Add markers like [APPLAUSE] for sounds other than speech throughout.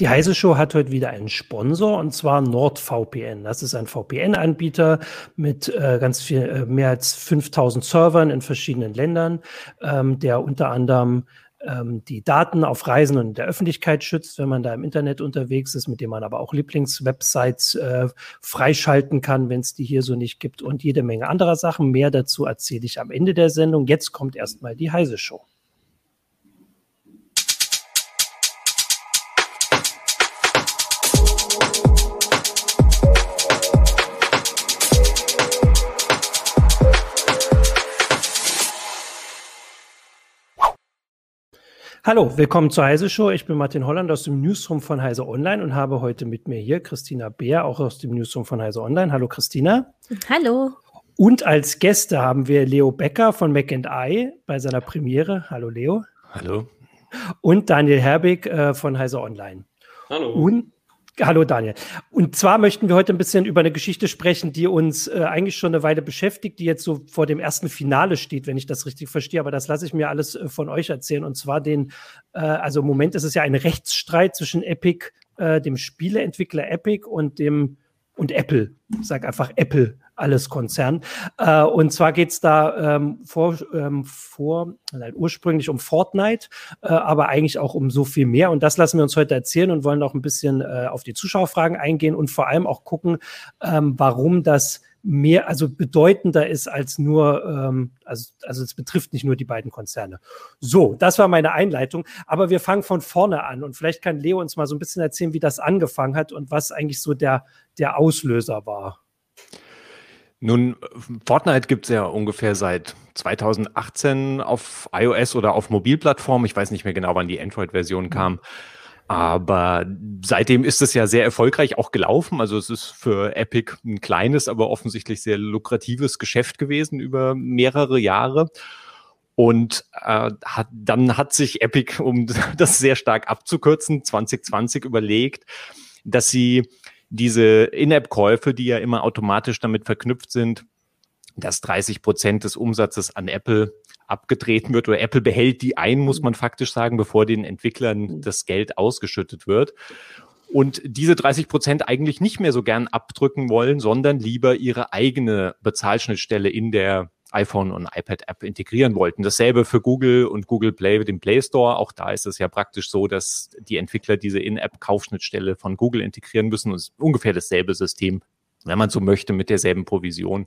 Die Heise Show hat heute wieder einen Sponsor und zwar NordVPN. Das ist ein VPN-Anbieter mit äh, ganz viel, äh, mehr als 5000 Servern in verschiedenen Ländern, ähm, der unter anderem ähm, die Daten auf Reisen und der Öffentlichkeit schützt, wenn man da im Internet unterwegs ist, mit dem man aber auch Lieblingswebsites äh, freischalten kann, wenn es die hier so nicht gibt und jede Menge anderer Sachen. Mehr dazu erzähle ich am Ende der Sendung. Jetzt kommt erstmal die Heise Show. Hallo, willkommen zur Heise Show. Ich bin Martin Holland aus dem Newsroom von Heise Online und habe heute mit mir hier Christina Beer, auch aus dem Newsroom von Heise Online. Hallo Christina. Hallo. Und als Gäste haben wir Leo Becker von Mac I bei seiner Premiere. Hallo Leo. Hallo. Und Daniel Herbig äh, von Heise Online. Hallo. Und Hallo Daniel. Und zwar möchten wir heute ein bisschen über eine Geschichte sprechen, die uns äh, eigentlich schon eine Weile beschäftigt, die jetzt so vor dem ersten Finale steht, wenn ich das richtig verstehe. Aber das lasse ich mir alles äh, von euch erzählen. Und zwar den, äh, also im Moment ist es ja ein Rechtsstreit zwischen Epic, äh, dem Spieleentwickler Epic und dem und Apple. Ich sage einfach Apple, alles Konzern. Äh, und zwar geht es da ähm, vor, ähm, vor nein, ursprünglich um Fortnite, äh, aber eigentlich auch um so viel mehr. Und das lassen wir uns heute erzählen und wollen auch ein bisschen äh, auf die Zuschauerfragen eingehen und vor allem auch gucken, ähm, warum das mehr, also bedeutender ist als nur, ähm, also, also es betrifft nicht nur die beiden Konzerne. So, das war meine Einleitung. Aber wir fangen von vorne an und vielleicht kann Leo uns mal so ein bisschen erzählen, wie das angefangen hat und was eigentlich so der, der Auslöser war. Nun, Fortnite gibt es ja ungefähr seit 2018 auf iOS oder auf Mobilplattformen. Ich weiß nicht mehr genau, wann die Android-Version kam. Aber seitdem ist es ja sehr erfolgreich auch gelaufen. Also es ist für Epic ein kleines, aber offensichtlich sehr lukratives Geschäft gewesen über mehrere Jahre. Und äh, hat, dann hat sich Epic, um [LAUGHS] das sehr stark abzukürzen, 2020 überlegt, dass sie diese In-App-Käufe, die ja immer automatisch damit verknüpft sind, dass 30 Prozent des Umsatzes an Apple abgedreht wird oder Apple behält die ein, muss man faktisch sagen, bevor den Entwicklern das Geld ausgeschüttet wird. Und diese 30 Prozent eigentlich nicht mehr so gern abdrücken wollen, sondern lieber ihre eigene Bezahlschnittstelle in der iPhone und iPad App integrieren wollten. Dasselbe für Google und Google Play mit dem Play Store. Auch da ist es ja praktisch so, dass die Entwickler diese In-App-Kaufschnittstelle von Google integrieren müssen. Das ist ungefähr dasselbe System, wenn man so möchte, mit derselben Provision.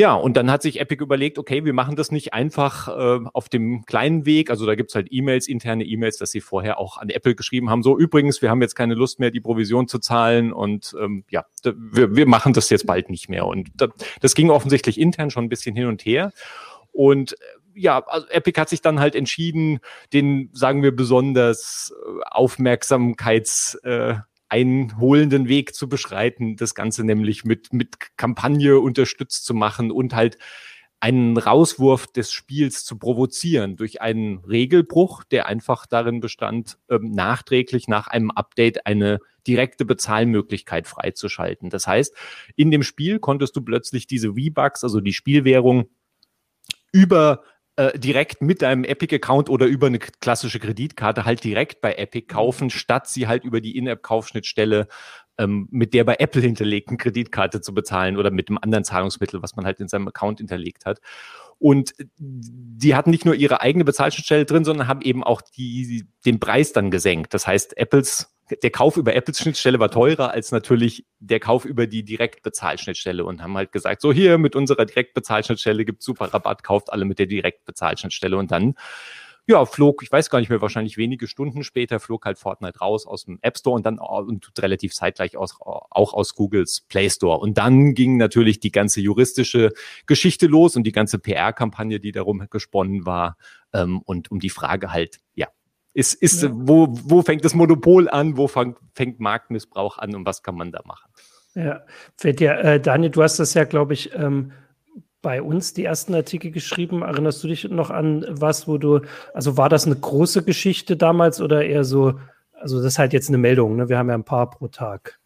Ja, und dann hat sich Epic überlegt, okay, wir machen das nicht einfach äh, auf dem kleinen Weg. Also da gibt's halt E-Mails, interne E-Mails, dass sie vorher auch an Apple geschrieben haben. So, übrigens, wir haben jetzt keine Lust mehr, die Provision zu zahlen und ähm, ja, wir, wir machen das jetzt bald nicht mehr. Und das, das ging offensichtlich intern schon ein bisschen hin und her. Und äh, ja, also Epic hat sich dann halt entschieden, den, sagen wir, besonders äh, Aufmerksamkeits, äh, einholenden Weg zu beschreiten, das Ganze nämlich mit, mit Kampagne unterstützt zu machen und halt einen Rauswurf des Spiels zu provozieren durch einen Regelbruch, der einfach darin bestand, ähm, nachträglich nach einem Update eine direkte Bezahlmöglichkeit freizuschalten. Das heißt, in dem Spiel konntest du plötzlich diese V-Bucks, also die Spielwährung, über äh, direkt mit deinem Epic-Account oder über eine klassische Kreditkarte halt direkt bei Epic mhm. kaufen, statt sie halt über die In-App-Kaufschnittstelle ähm, mit der bei Apple hinterlegten Kreditkarte zu bezahlen oder mit einem anderen Zahlungsmittel, was man halt in seinem Account hinterlegt hat. Und die hatten nicht nur ihre eigene Bezahlschnittstelle drin, sondern haben eben auch die, den Preis dann gesenkt. Das heißt, Apples der Kauf über Apples Schnittstelle war teurer als natürlich der Kauf über die Direktbezahlschnittstelle und haben halt gesagt, so hier mit unserer Direktbezahlschnittstelle gibt super Rabatt, kauft alle mit der Direktbezahlschnittstelle und dann ja, flog, ich weiß gar nicht mehr, wahrscheinlich wenige Stunden später flog halt Fortnite raus aus dem App Store und dann und relativ zeitgleich aus, auch aus Googles Play Store. Und dann ging natürlich die ganze juristische Geschichte los und die ganze PR-Kampagne, die darum gesponnen war ähm, und um die Frage halt, ja, ist, ist, ja. wo, wo fängt das Monopol an? Wo fängt, fängt Marktmissbrauch an und was kann man da machen? Ja, fällt dir, äh, Daniel, du hast das ja, glaube ich, ähm, bei uns die ersten Artikel geschrieben. Erinnerst du dich noch an was, wo du, also war das eine große Geschichte damals oder eher so, also das ist halt jetzt eine Meldung, ne? Wir haben ja ein paar pro Tag.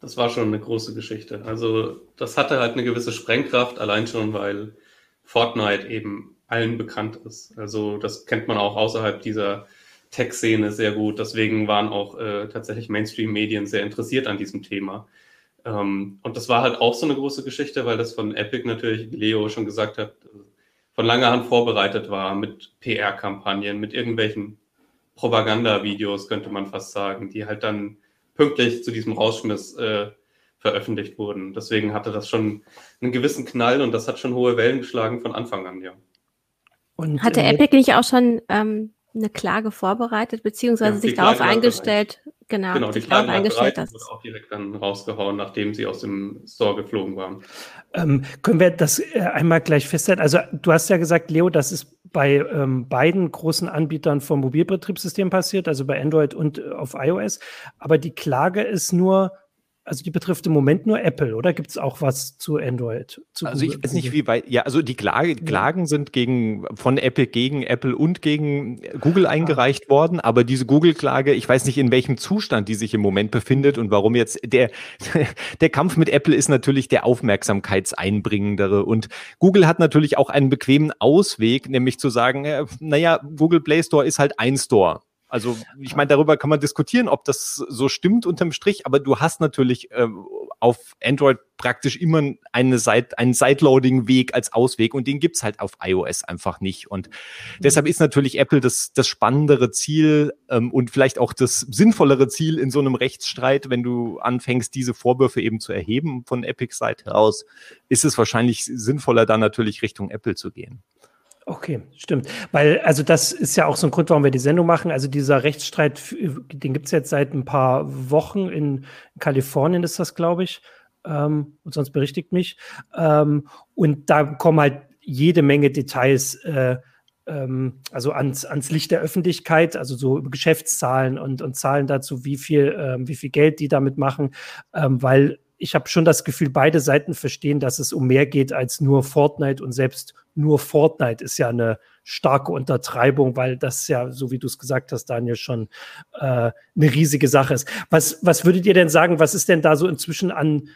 Das war schon eine große Geschichte. Also das hatte halt eine gewisse Sprengkraft, allein schon, weil Fortnite eben allen bekannt ist. Also das kennt man auch außerhalb dieser Tech-Szene sehr gut. Deswegen waren auch äh, tatsächlich Mainstream-Medien sehr interessiert an diesem Thema. Ähm, und das war halt auch so eine große Geschichte, weil das von Epic natürlich, wie Leo schon gesagt hat, von langer Hand vorbereitet war mit PR-Kampagnen, mit irgendwelchen Propagandavideos, könnte man fast sagen, die halt dann pünktlich zu diesem Rausschmiss äh, veröffentlicht wurden. Deswegen hatte das schon einen gewissen Knall und das hat schon hohe Wellen geschlagen von Anfang an, ja. Und, hatte äh, Epic nicht auch schon ähm, eine Klage vorbereitet, beziehungsweise ja, sich darauf eingestellt, genau, genau sich darauf eingestellt, dass wurde auch direkt dann rausgehauen, nachdem sie aus dem Store geflogen waren. Ähm, können wir das äh, einmal gleich feststellen? Also du hast ja gesagt, Leo, das ist bei ähm, beiden großen Anbietern vom Mobilbetriebssystem passiert, also bei Android und äh, auf iOS. Aber die Klage ist nur also die betrifft im Moment nur Apple, oder gibt es auch was zu Android? Zu also ich weiß nicht, wie weit, ja, also die Klage, Klagen ja. sind gegen, von Apple gegen Apple und gegen Google ah. eingereicht ah. worden, aber diese Google-Klage, ich weiß nicht, in welchem Zustand die sich im Moment befindet und warum jetzt der, [LAUGHS] der Kampf mit Apple ist natürlich der aufmerksamkeitseinbringendere und Google hat natürlich auch einen bequemen Ausweg, nämlich zu sagen, äh, naja, Google Play Store ist halt ein Store. Also ich meine, darüber kann man diskutieren, ob das so stimmt unterm Strich, aber du hast natürlich äh, auf Android praktisch immer eine Side, einen Sideloading-Weg als Ausweg und den gibt's halt auf iOS einfach nicht. Und mhm. deshalb ist natürlich Apple das, das spannendere Ziel ähm, und vielleicht auch das sinnvollere Ziel in so einem Rechtsstreit, wenn du anfängst, diese Vorwürfe eben zu erheben von Epics Seite aus, ist es wahrscheinlich sinnvoller, da natürlich Richtung Apple zu gehen. Okay, stimmt. Weil, also das ist ja auch so ein Grund, warum wir die Sendung machen. Also dieser Rechtsstreit, den gibt es jetzt seit ein paar Wochen in Kalifornien, ist das, glaube ich. Ähm, und sonst berichtigt mich. Ähm, und da kommen halt jede Menge Details, äh, ähm, also ans, ans Licht der Öffentlichkeit, also so Geschäftszahlen und, und Zahlen dazu, wie viel, ähm, wie viel Geld die damit machen, ähm, weil ich habe schon das Gefühl, beide Seiten verstehen, dass es um mehr geht als nur Fortnite und selbst nur Fortnite ist ja eine starke Untertreibung, weil das ja, so wie du es gesagt hast, Daniel, schon äh, eine riesige Sache ist. Was, was würdet ihr denn sagen, was ist denn da so inzwischen an,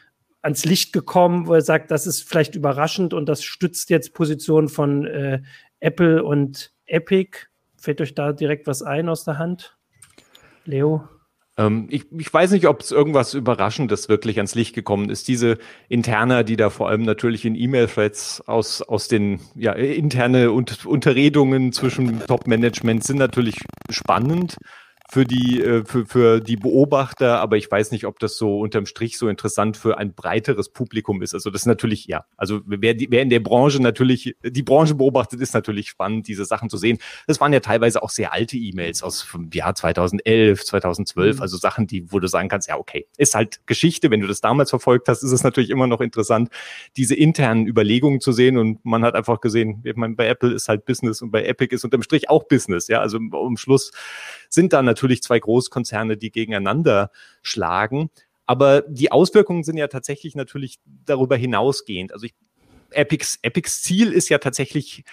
ans Licht gekommen, wo er sagt, das ist vielleicht überraschend und das stützt jetzt Positionen von äh, Apple und Epic? Fällt euch da direkt was ein aus der Hand? Leo? Ähm, ich, ich weiß nicht, ob es irgendwas Überraschendes wirklich ans Licht gekommen ist. Diese Interna, die da vor allem natürlich in E-Mail-Threads aus, aus den ja, interne und Unterredungen zwischen Top-Management sind natürlich spannend für die, äh, für, für die Beobachter, aber ich weiß nicht, ob das so unterm Strich so interessant für ein breiteres Publikum ist. Also das ist natürlich, ja, also wer, die, wer in der Branche natürlich, die Branche beobachtet, ist natürlich spannend, diese Sachen zu sehen. Das waren ja teilweise auch sehr alte E-Mails aus dem Jahr 2011, 2012, mhm. also Sachen, die, wo du sagen kannst, ja, okay, ist halt Geschichte. Wenn du das damals verfolgt hast, ist es natürlich immer noch interessant, diese internen Überlegungen zu sehen und man hat einfach gesehen, ich meine, bei Apple ist halt Business und bei Epic ist unterm Strich auch Business, ja, also um Schluss sind da natürlich zwei Großkonzerne, die gegeneinander schlagen. Aber die Auswirkungen sind ja tatsächlich natürlich darüber hinausgehend. Also ich, Epics, Epics Ziel ist ja tatsächlich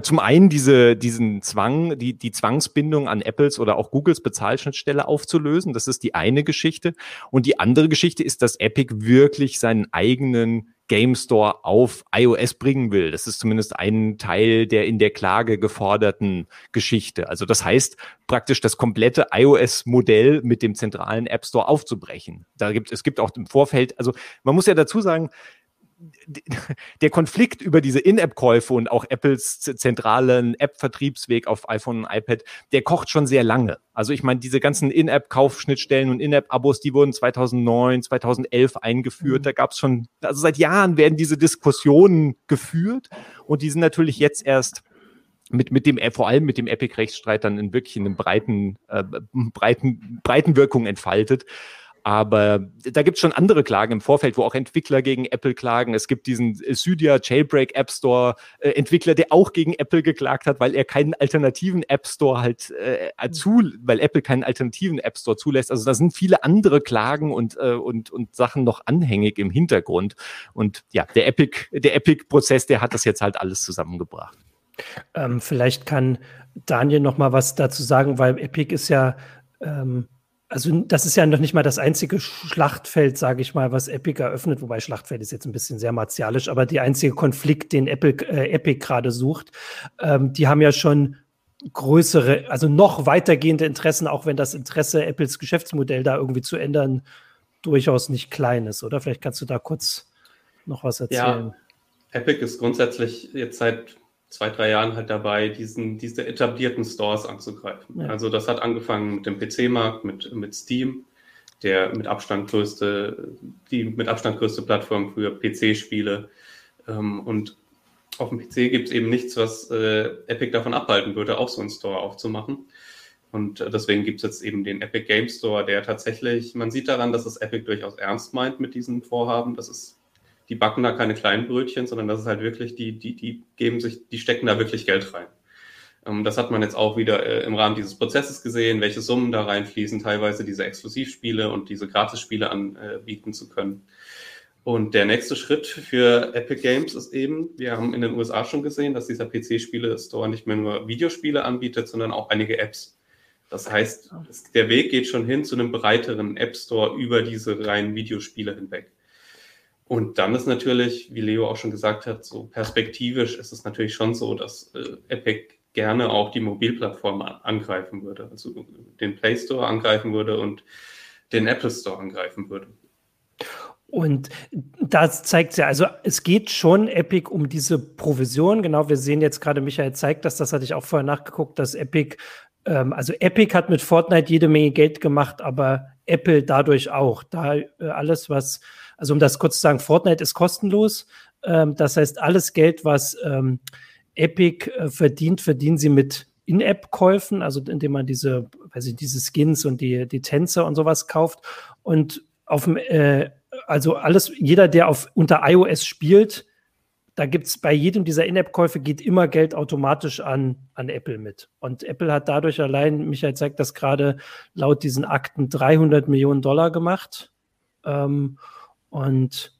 zum einen diese, diesen Zwang, die, die Zwangsbindung an Apples oder auch Googles Bezahlschnittstelle aufzulösen. Das ist die eine Geschichte. Und die andere Geschichte ist, dass Epic wirklich seinen eigenen Game Store auf iOS bringen will. Das ist zumindest ein Teil der in der Klage geforderten Geschichte. Also das heißt praktisch das komplette iOS-Modell mit dem zentralen App Store aufzubrechen. Da gibt es gibt auch im Vorfeld, also man muss ja dazu sagen, [LAUGHS] der Konflikt über diese In-App-Käufe und auch Apples zentralen App-Vertriebsweg auf iPhone und iPad, der kocht schon sehr lange. Also ich meine, diese ganzen In-App-Kaufschnittstellen und In-App-Abos, die wurden 2009, 2011 eingeführt. Mhm. Da gab es schon, also seit Jahren werden diese Diskussionen geführt und die sind natürlich jetzt erst mit, mit dem, vor allem mit dem Epic-Rechtsstreit dann in wirklich in einem breiten, äh, breiten, breiten Wirkung entfaltet. Aber da gibt es schon andere Klagen im Vorfeld, wo auch Entwickler gegen Apple klagen. Es gibt diesen Cydia Jailbreak App Store äh, Entwickler, der auch gegen Apple geklagt hat, weil er keinen alternativen App Store halt äh, zu, weil Apple keinen alternativen App Store zulässt. Also da sind viele andere Klagen und äh, und und Sachen noch anhängig im Hintergrund. Und ja, der Epic der Epic Prozess, der hat das jetzt halt alles zusammengebracht. Ähm, vielleicht kann Daniel noch mal was dazu sagen, weil Epic ist ja ähm also das ist ja noch nicht mal das einzige Schlachtfeld, sage ich mal, was Epic eröffnet, wobei Schlachtfeld ist jetzt ein bisschen sehr martialisch, aber die einzige Konflikt, den Apple, äh, Epic gerade sucht. Ähm, die haben ja schon größere, also noch weitergehende Interessen, auch wenn das Interesse, Apples Geschäftsmodell da irgendwie zu ändern, durchaus nicht klein ist, oder? Vielleicht kannst du da kurz noch was erzählen. Ja, Epic ist grundsätzlich jetzt seit zwei, drei Jahren halt dabei, diesen, diese etablierten Stores anzugreifen. Ja. Also das hat angefangen mit dem PC-Markt, mit, mit Steam, der mit Abstand größte, die mit Abstand größte Plattform für PC-Spiele. Ähm, und auf dem PC gibt es eben nichts, was äh, Epic davon abhalten würde, auch so einen Store aufzumachen. Und äh, deswegen gibt es jetzt eben den Epic Game Store, der tatsächlich, man sieht daran, dass es Epic durchaus ernst meint mit diesem Vorhaben. Das ist, die backen da keine kleinen Brötchen, sondern das ist halt wirklich, die, die, die geben sich, die stecken da wirklich Geld rein. Ähm, das hat man jetzt auch wieder äh, im Rahmen dieses Prozesses gesehen, welche Summen da reinfließen, teilweise diese Exklusivspiele und diese Gratisspiele anbieten zu können. Und der nächste Schritt für Epic Games ist eben, wir haben in den USA schon gesehen, dass dieser PC-Spiele-Store nicht mehr nur Videospiele anbietet, sondern auch einige Apps. Das heißt, der Weg geht schon hin zu einem breiteren App Store über diese reinen Videospiele hinweg. Und dann ist natürlich, wie Leo auch schon gesagt hat, so perspektivisch ist es natürlich schon so, dass äh, Epic gerne auch die Mobilplattform angreifen würde, also den Play Store angreifen würde und den Apple Store angreifen würde. Und das zeigt ja, also es geht schon Epic um diese Provision. Genau, wir sehen jetzt gerade, Michael zeigt das, das hatte ich auch vorher nachgeguckt, dass Epic, ähm, also Epic hat mit Fortnite jede Menge Geld gemacht, aber Apple dadurch auch. Da äh, alles, was, also um das kurz zu sagen, Fortnite ist kostenlos. Ähm, das heißt, alles Geld, was ähm, Epic äh, verdient, verdienen sie mit In-App-Käufen, also indem man diese, weiß ich, diese Skins und die, die Tänze und sowas kauft. Und auf dem äh, also alles, jeder, der auf unter iOS spielt, da gibt es bei jedem dieser In-App-Käufe geht immer Geld automatisch an, an Apple mit. Und Apple hat dadurch allein, Michael zeigt das gerade, laut diesen Akten 300 Millionen Dollar gemacht. Ähm, und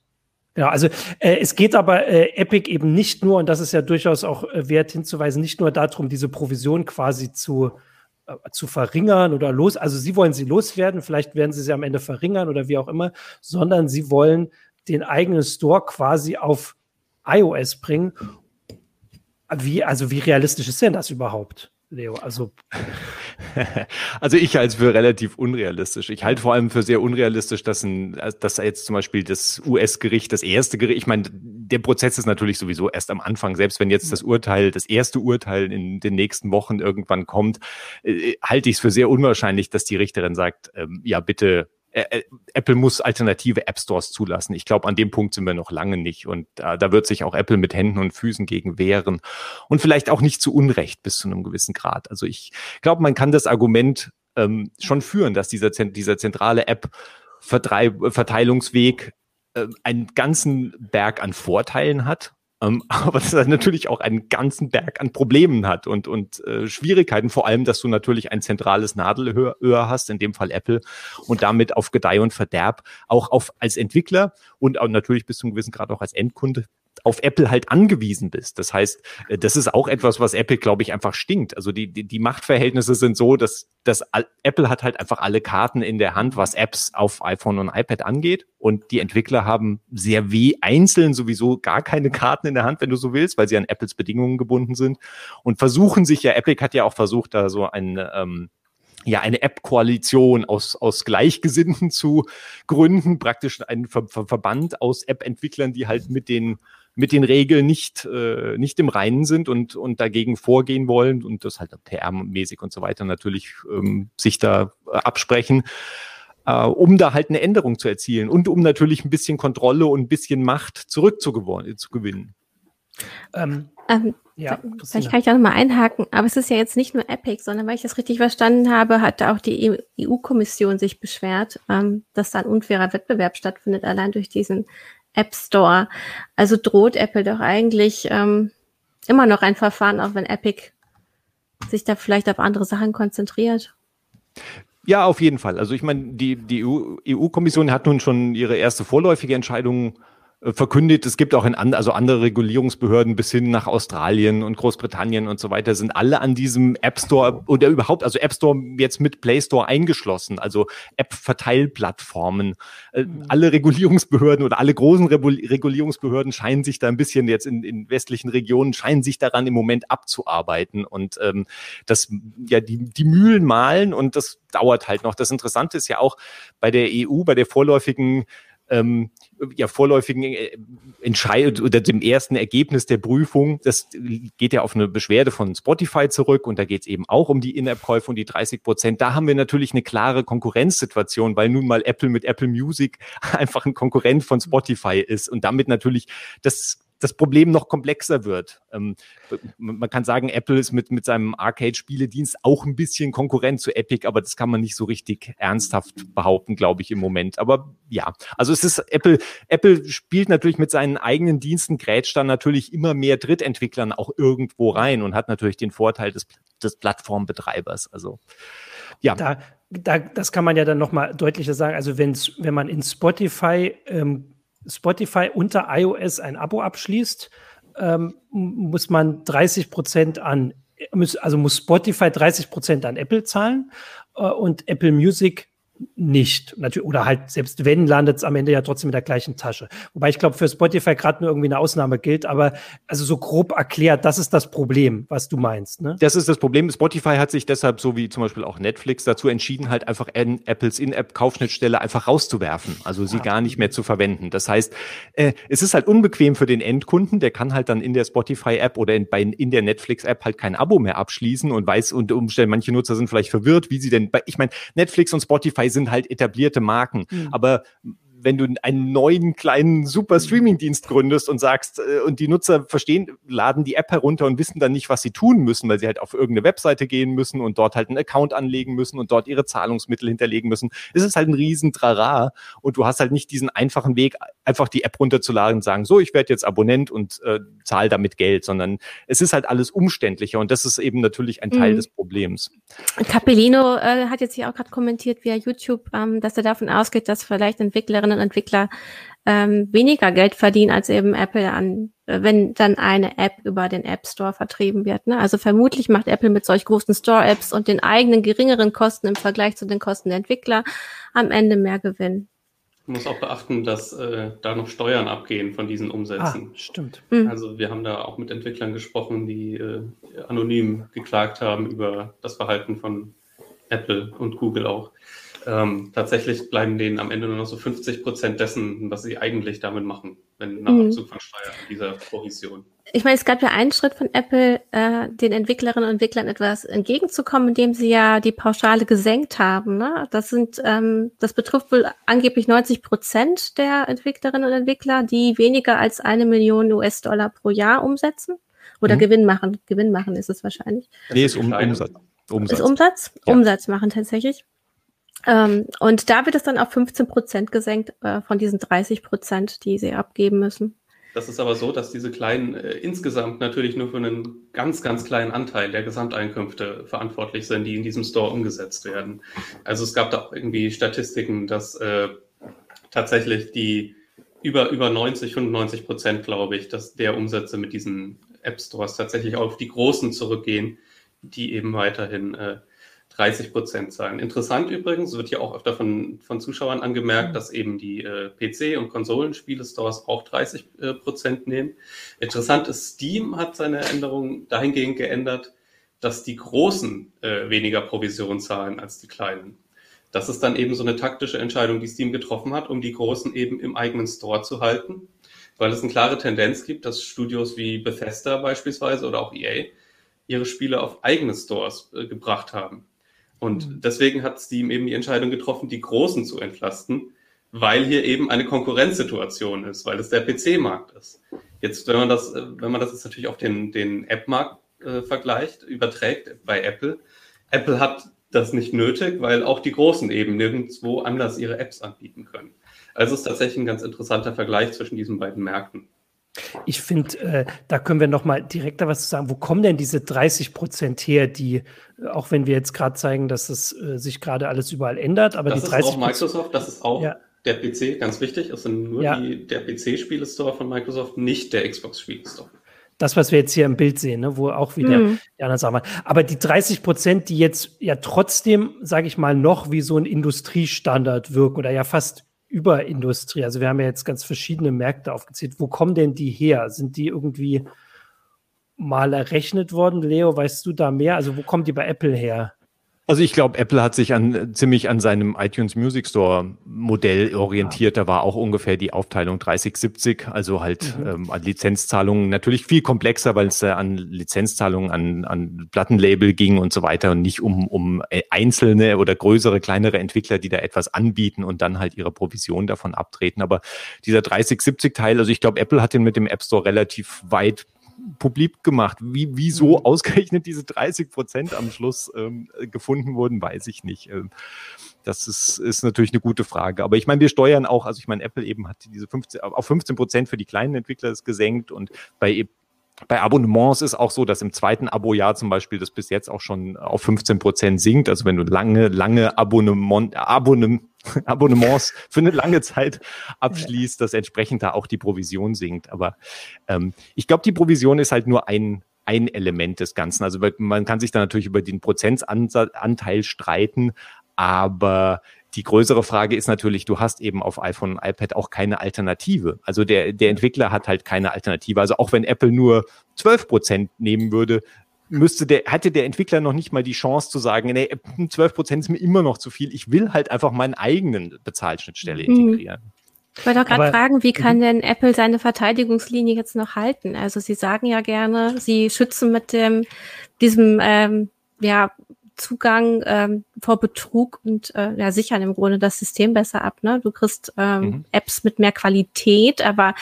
ja, also äh, es geht aber äh, Epic eben nicht nur, und das ist ja durchaus auch äh, wert hinzuweisen, nicht nur darum, diese Provision quasi zu, äh, zu verringern oder los, also sie wollen sie loswerden, vielleicht werden sie sie am Ende verringern oder wie auch immer, sondern sie wollen den eigenen Store quasi auf iOS bringen. Wie, also wie realistisch ist denn das überhaupt? Leo? Also, [LAUGHS] [LAUGHS] also ich halte es für relativ unrealistisch. Ich halte vor allem für sehr unrealistisch, dass, ein, dass jetzt zum Beispiel das US-Gericht, das erste Gericht, ich meine, der Prozess ist natürlich sowieso erst am Anfang. Selbst wenn jetzt das Urteil, das erste Urteil in den nächsten Wochen irgendwann kommt, äh, halte ich es für sehr unwahrscheinlich, dass die Richterin sagt, ähm, ja bitte Apple muss alternative App Stores zulassen. Ich glaube, an dem Punkt sind wir noch lange nicht. Und äh, da wird sich auch Apple mit Händen und Füßen gegen wehren. Und vielleicht auch nicht zu Unrecht bis zu einem gewissen Grad. Also ich glaube, man kann das Argument ähm, schon führen, dass dieser, dieser zentrale App-Verteilungsweg äh, einen ganzen Berg an Vorteilen hat ähm, [LAUGHS] aber dass er natürlich auch einen ganzen Berg an Problemen hat und, und äh, Schwierigkeiten, vor allem, dass du natürlich ein zentrales Nadelöhr hast, in dem Fall Apple, und damit auf Gedeih und Verderb auch auf als Entwickler und auch natürlich bis zum gewissen Grad auch als Endkunde auf Apple halt angewiesen bist. Das heißt, äh, das ist auch etwas, was Apple, glaube ich, einfach stinkt. Also die, die, die Machtverhältnisse sind so, dass, dass Apple hat halt einfach alle Karten in der Hand, was Apps auf iPhone und iPad angeht. Und die Entwickler haben sehr weh einzeln sowieso gar keine Karten in der Hand, wenn du so willst, weil sie an Apples Bedingungen gebunden sind. Und versuchen sich ja, Epic hat ja auch versucht, da so ein ähm, ja eine App-Koalition aus, aus Gleichgesinnten zu gründen, praktisch einen Ver Ver Verband aus App-Entwicklern, die halt mit den mit den Regeln nicht, äh, nicht im Reinen sind und, und dagegen vorgehen wollen und das halt PR-mäßig und so weiter natürlich ähm, sich da äh, absprechen, äh, um da halt eine Änderung zu erzielen und um natürlich ein bisschen Kontrolle und ein bisschen Macht zurückzugewinnen. Ähm, ähm, ja, vielleicht kann ich da nochmal einhaken, aber es ist ja jetzt nicht nur Epic, sondern weil ich das richtig verstanden habe, hat auch die EU-Kommission sich beschwert, ähm, dass da ein unfairer Wettbewerb stattfindet, allein durch diesen App Store. Also droht Apple doch eigentlich ähm, immer noch ein Verfahren, auch wenn Epic sich da vielleicht auf andere Sachen konzentriert. Ja, auf jeden Fall. Also ich meine, die, die EU-Kommission e hat nun schon ihre erste vorläufige Entscheidung äh, verkündet, es gibt auch in and, also andere Regulierungsbehörden bis hin nach Australien und Großbritannien und so weiter, sind alle an diesem App Store oder überhaupt, also App Store jetzt mit Play Store eingeschlossen, also App-Verteilplattformen. Äh, mhm. Alle Regulierungsbehörden oder alle großen Regulierungsbehörden scheinen sich da ein bisschen jetzt in, in westlichen Regionen, scheinen sich daran im Moment abzuarbeiten und ähm, das, ja, die, die Mühlen malen und das dauert halt noch. Das Interessante ist ja auch bei der EU, bei der vorläufigen ähm, ja, vorläufigen äh, Entscheid oder dem ersten Ergebnis der Prüfung, das geht ja auf eine Beschwerde von Spotify zurück und da geht es eben auch um die In-App-Käufe und die 30 Prozent. Da haben wir natürlich eine klare Konkurrenzsituation, weil nun mal Apple mit Apple Music [LAUGHS] einfach ein Konkurrent von Spotify ist und damit natürlich das das Problem noch komplexer wird. Ähm, man kann sagen, Apple ist mit, mit seinem Arcade-Spieledienst auch ein bisschen Konkurrent zu Epic, aber das kann man nicht so richtig ernsthaft behaupten, glaube ich, im Moment. Aber ja, also es ist Apple, Apple spielt natürlich mit seinen eigenen Diensten, grätscht dann natürlich immer mehr Drittentwicklern auch irgendwo rein und hat natürlich den Vorteil des, des Plattformbetreibers. Also ja. Da, da, das kann man ja dann nochmal deutlicher sagen. Also wenn's, wenn man in Spotify ähm, Spotify unter iOS ein Abo abschließt, ähm, muss man 30 Prozent an, also muss Spotify 30 Prozent an Apple zahlen äh, und Apple Music nicht. Natürlich, oder halt, selbst wenn, landet es am Ende ja trotzdem in der gleichen Tasche. Wobei ich glaube, für Spotify gerade nur irgendwie eine Ausnahme gilt, aber also so grob erklärt, das ist das Problem, was du meinst. Ne? Das ist das Problem. Spotify hat sich deshalb, so wie zum Beispiel auch Netflix, dazu entschieden, halt einfach in Apples In-App-Kaufschnittstelle einfach rauszuwerfen, also sie ah. gar nicht mehr zu verwenden. Das heißt, äh, es ist halt unbequem für den Endkunden, der kann halt dann in der Spotify-App oder in, bei, in der Netflix-App halt kein Abo mehr abschließen und weiß unter Umständen, manche Nutzer sind vielleicht verwirrt, wie sie denn, bei, ich meine, Netflix und Spotify sind halt etablierte Marken. Mhm. Aber wenn du einen neuen kleinen super Streaming-Dienst gründest und sagst, äh, und die Nutzer verstehen, laden die App herunter und wissen dann nicht, was sie tun müssen, weil sie halt auf irgendeine Webseite gehen müssen und dort halt einen Account anlegen müssen und dort ihre Zahlungsmittel hinterlegen müssen. Es ist halt ein riesen Trara und du hast halt nicht diesen einfachen Weg, einfach die App runterzuladen und sagen, so, ich werde jetzt Abonnent und äh, zahle damit Geld, sondern es ist halt alles umständlicher und das ist eben natürlich ein Teil mhm. des Problems. Capellino äh, hat jetzt hier auch gerade kommentiert via YouTube, ähm, dass er davon ausgeht, dass vielleicht Entwicklerinnen und Entwickler ähm, weniger Geld verdienen als eben Apple an, äh, wenn dann eine App über den App Store vertrieben wird. Ne? Also vermutlich macht Apple mit solch großen Store-Apps und den eigenen geringeren Kosten im Vergleich zu den Kosten der Entwickler am Ende mehr Gewinn. Man muss auch beachten, dass äh, da noch Steuern abgehen von diesen Umsätzen. Ah, stimmt. Mhm. Also wir haben da auch mit Entwicklern gesprochen, die äh, anonym geklagt haben über das Verhalten von Apple und Google auch. Ähm, tatsächlich bleiben denen am Ende nur noch so 50 Prozent dessen, was sie eigentlich damit machen, wenn nach mhm. Abzug von Steuern dieser Provision. Ich meine, es gab ja einen Schritt von Apple, äh, den Entwicklerinnen und Entwicklern etwas entgegenzukommen, indem sie ja die Pauschale gesenkt haben. Ne? Das sind, ähm, das betrifft wohl angeblich 90 Prozent der Entwicklerinnen und Entwickler, die weniger als eine Million US-Dollar pro Jahr umsetzen. Oder mhm. Gewinn machen. Gewinn machen ist es wahrscheinlich. Nee, ist um, Umsatz. Umsatz. Ist Umsatz? Ja. Umsatz machen tatsächlich. Ähm, und da wird es dann auf 15 Prozent gesenkt äh, von diesen 30 Prozent, die sie abgeben müssen. Das ist aber so, dass diese kleinen äh, insgesamt natürlich nur für einen ganz, ganz kleinen Anteil der Gesamteinkünfte verantwortlich sind, die in diesem Store umgesetzt werden. Also es gab da auch irgendwie Statistiken, dass äh, tatsächlich die über, über 90, 95 Prozent, glaube ich, dass der Umsätze mit diesen App Stores tatsächlich auf die großen zurückgehen, die eben weiterhin äh, 30 Prozent zahlen. Interessant übrigens, wird ja auch öfter von, von Zuschauern angemerkt, mhm. dass eben die äh, PC- und Konsolenspiele-Stores auch 30 äh, Prozent nehmen. Interessant ist, Steam hat seine Änderung dahingehend geändert, dass die Großen äh, weniger Provision zahlen als die Kleinen. Das ist dann eben so eine taktische Entscheidung, die Steam getroffen hat, um die Großen eben im eigenen Store zu halten, weil es eine klare Tendenz gibt, dass Studios wie Bethesda beispielsweise oder auch EA ihre Spiele auf eigene Stores äh, gebracht haben. Und mhm. deswegen hat Steam eben die Entscheidung getroffen, die Großen zu entlasten, weil hier eben eine Konkurrenzsituation ist, weil es der PC-Markt ist. Jetzt, wenn man das, wenn man das jetzt natürlich auf den, den App-Markt äh, vergleicht, überträgt bei Apple, Apple hat das nicht nötig, weil auch die Großen eben nirgendwo anders ihre Apps anbieten können. Also es ist tatsächlich ein ganz interessanter Vergleich zwischen diesen beiden Märkten. Ich finde, äh, da können wir noch mal direkt da was zu sagen. Wo kommen denn diese 30 Prozent her, die, äh, auch wenn wir jetzt gerade zeigen, dass es äh, sich gerade alles überall ändert, aber das die 30% ist auch Microsoft, das ist auch ja. der PC, ganz wichtig, es sind nur ja. die, der PC-Spielestore von Microsoft, nicht der Xbox-Spielestore. Das, was wir jetzt hier im Bild sehen, ne, wo auch wieder mhm. die anderen Sachen waren. Aber die 30 Prozent, die jetzt ja trotzdem, sage ich mal, noch wie so ein Industriestandard wirken oder ja fast über Industrie. Also wir haben ja jetzt ganz verschiedene Märkte aufgezählt. Wo kommen denn die her? Sind die irgendwie mal errechnet worden? Leo, weißt du da mehr? Also wo kommen die bei Apple her? Also ich glaube, Apple hat sich an, ziemlich an seinem iTunes Music Store Modell orientiert. Da war auch ungefähr die Aufteilung 30-70, also halt mhm. ähm, an Lizenzzahlungen natürlich viel komplexer, weil es äh, an Lizenzzahlungen an, an Plattenlabel ging und so weiter und nicht um, um äh, einzelne oder größere, kleinere Entwickler, die da etwas anbieten und dann halt ihre Provision davon abtreten. Aber dieser 30-70 Teil, also ich glaube, Apple hat den mit dem App Store relativ weit publik gemacht. Wie, wieso mhm. ausgerechnet diese 30 Prozent am Schluss ähm, gefunden wurden, weiß ich nicht. Ähm, das ist, ist natürlich eine gute Frage. Aber ich meine, wir steuern auch, also ich meine, Apple eben hat diese 15, auf 15 Prozent für die kleinen Entwickler gesenkt und bei bei Abonnements ist auch so, dass im zweiten Abo-Jahr zum Beispiel das bis jetzt auch schon auf 15 Prozent sinkt. Also wenn du lange, lange Abonnement, Abonnem, [LAUGHS] Abonnements für eine lange Zeit abschließt, dass entsprechend da auch die Provision sinkt. Aber ähm, ich glaube, die Provision ist halt nur ein, ein Element des Ganzen. Also man kann sich da natürlich über den Prozentanteil streiten, aber die größere Frage ist natürlich, du hast eben auf iPhone und iPad auch keine Alternative. Also der, der Entwickler hat halt keine Alternative. Also auch wenn Apple nur 12 Prozent nehmen würde, müsste der, hatte der Entwickler noch nicht mal die Chance zu sagen, nee, 12 Prozent ist mir immer noch zu viel. Ich will halt einfach meinen eigenen Bezahlschnittstelle mhm. integrieren. Ich wollte auch gerade fragen, wie kann mhm. denn Apple seine Verteidigungslinie jetzt noch halten? Also Sie sagen ja gerne, Sie schützen mit dem diesem ähm, ja Zugang ähm, vor Betrug und äh, ja, sichern im Grunde das System besser ab. Ne? Du kriegst ähm, mhm. Apps mit mehr Qualität, aber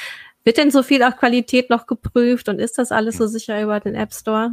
wird denn so viel auch Qualität noch geprüft und ist das alles so sicher über den App Store?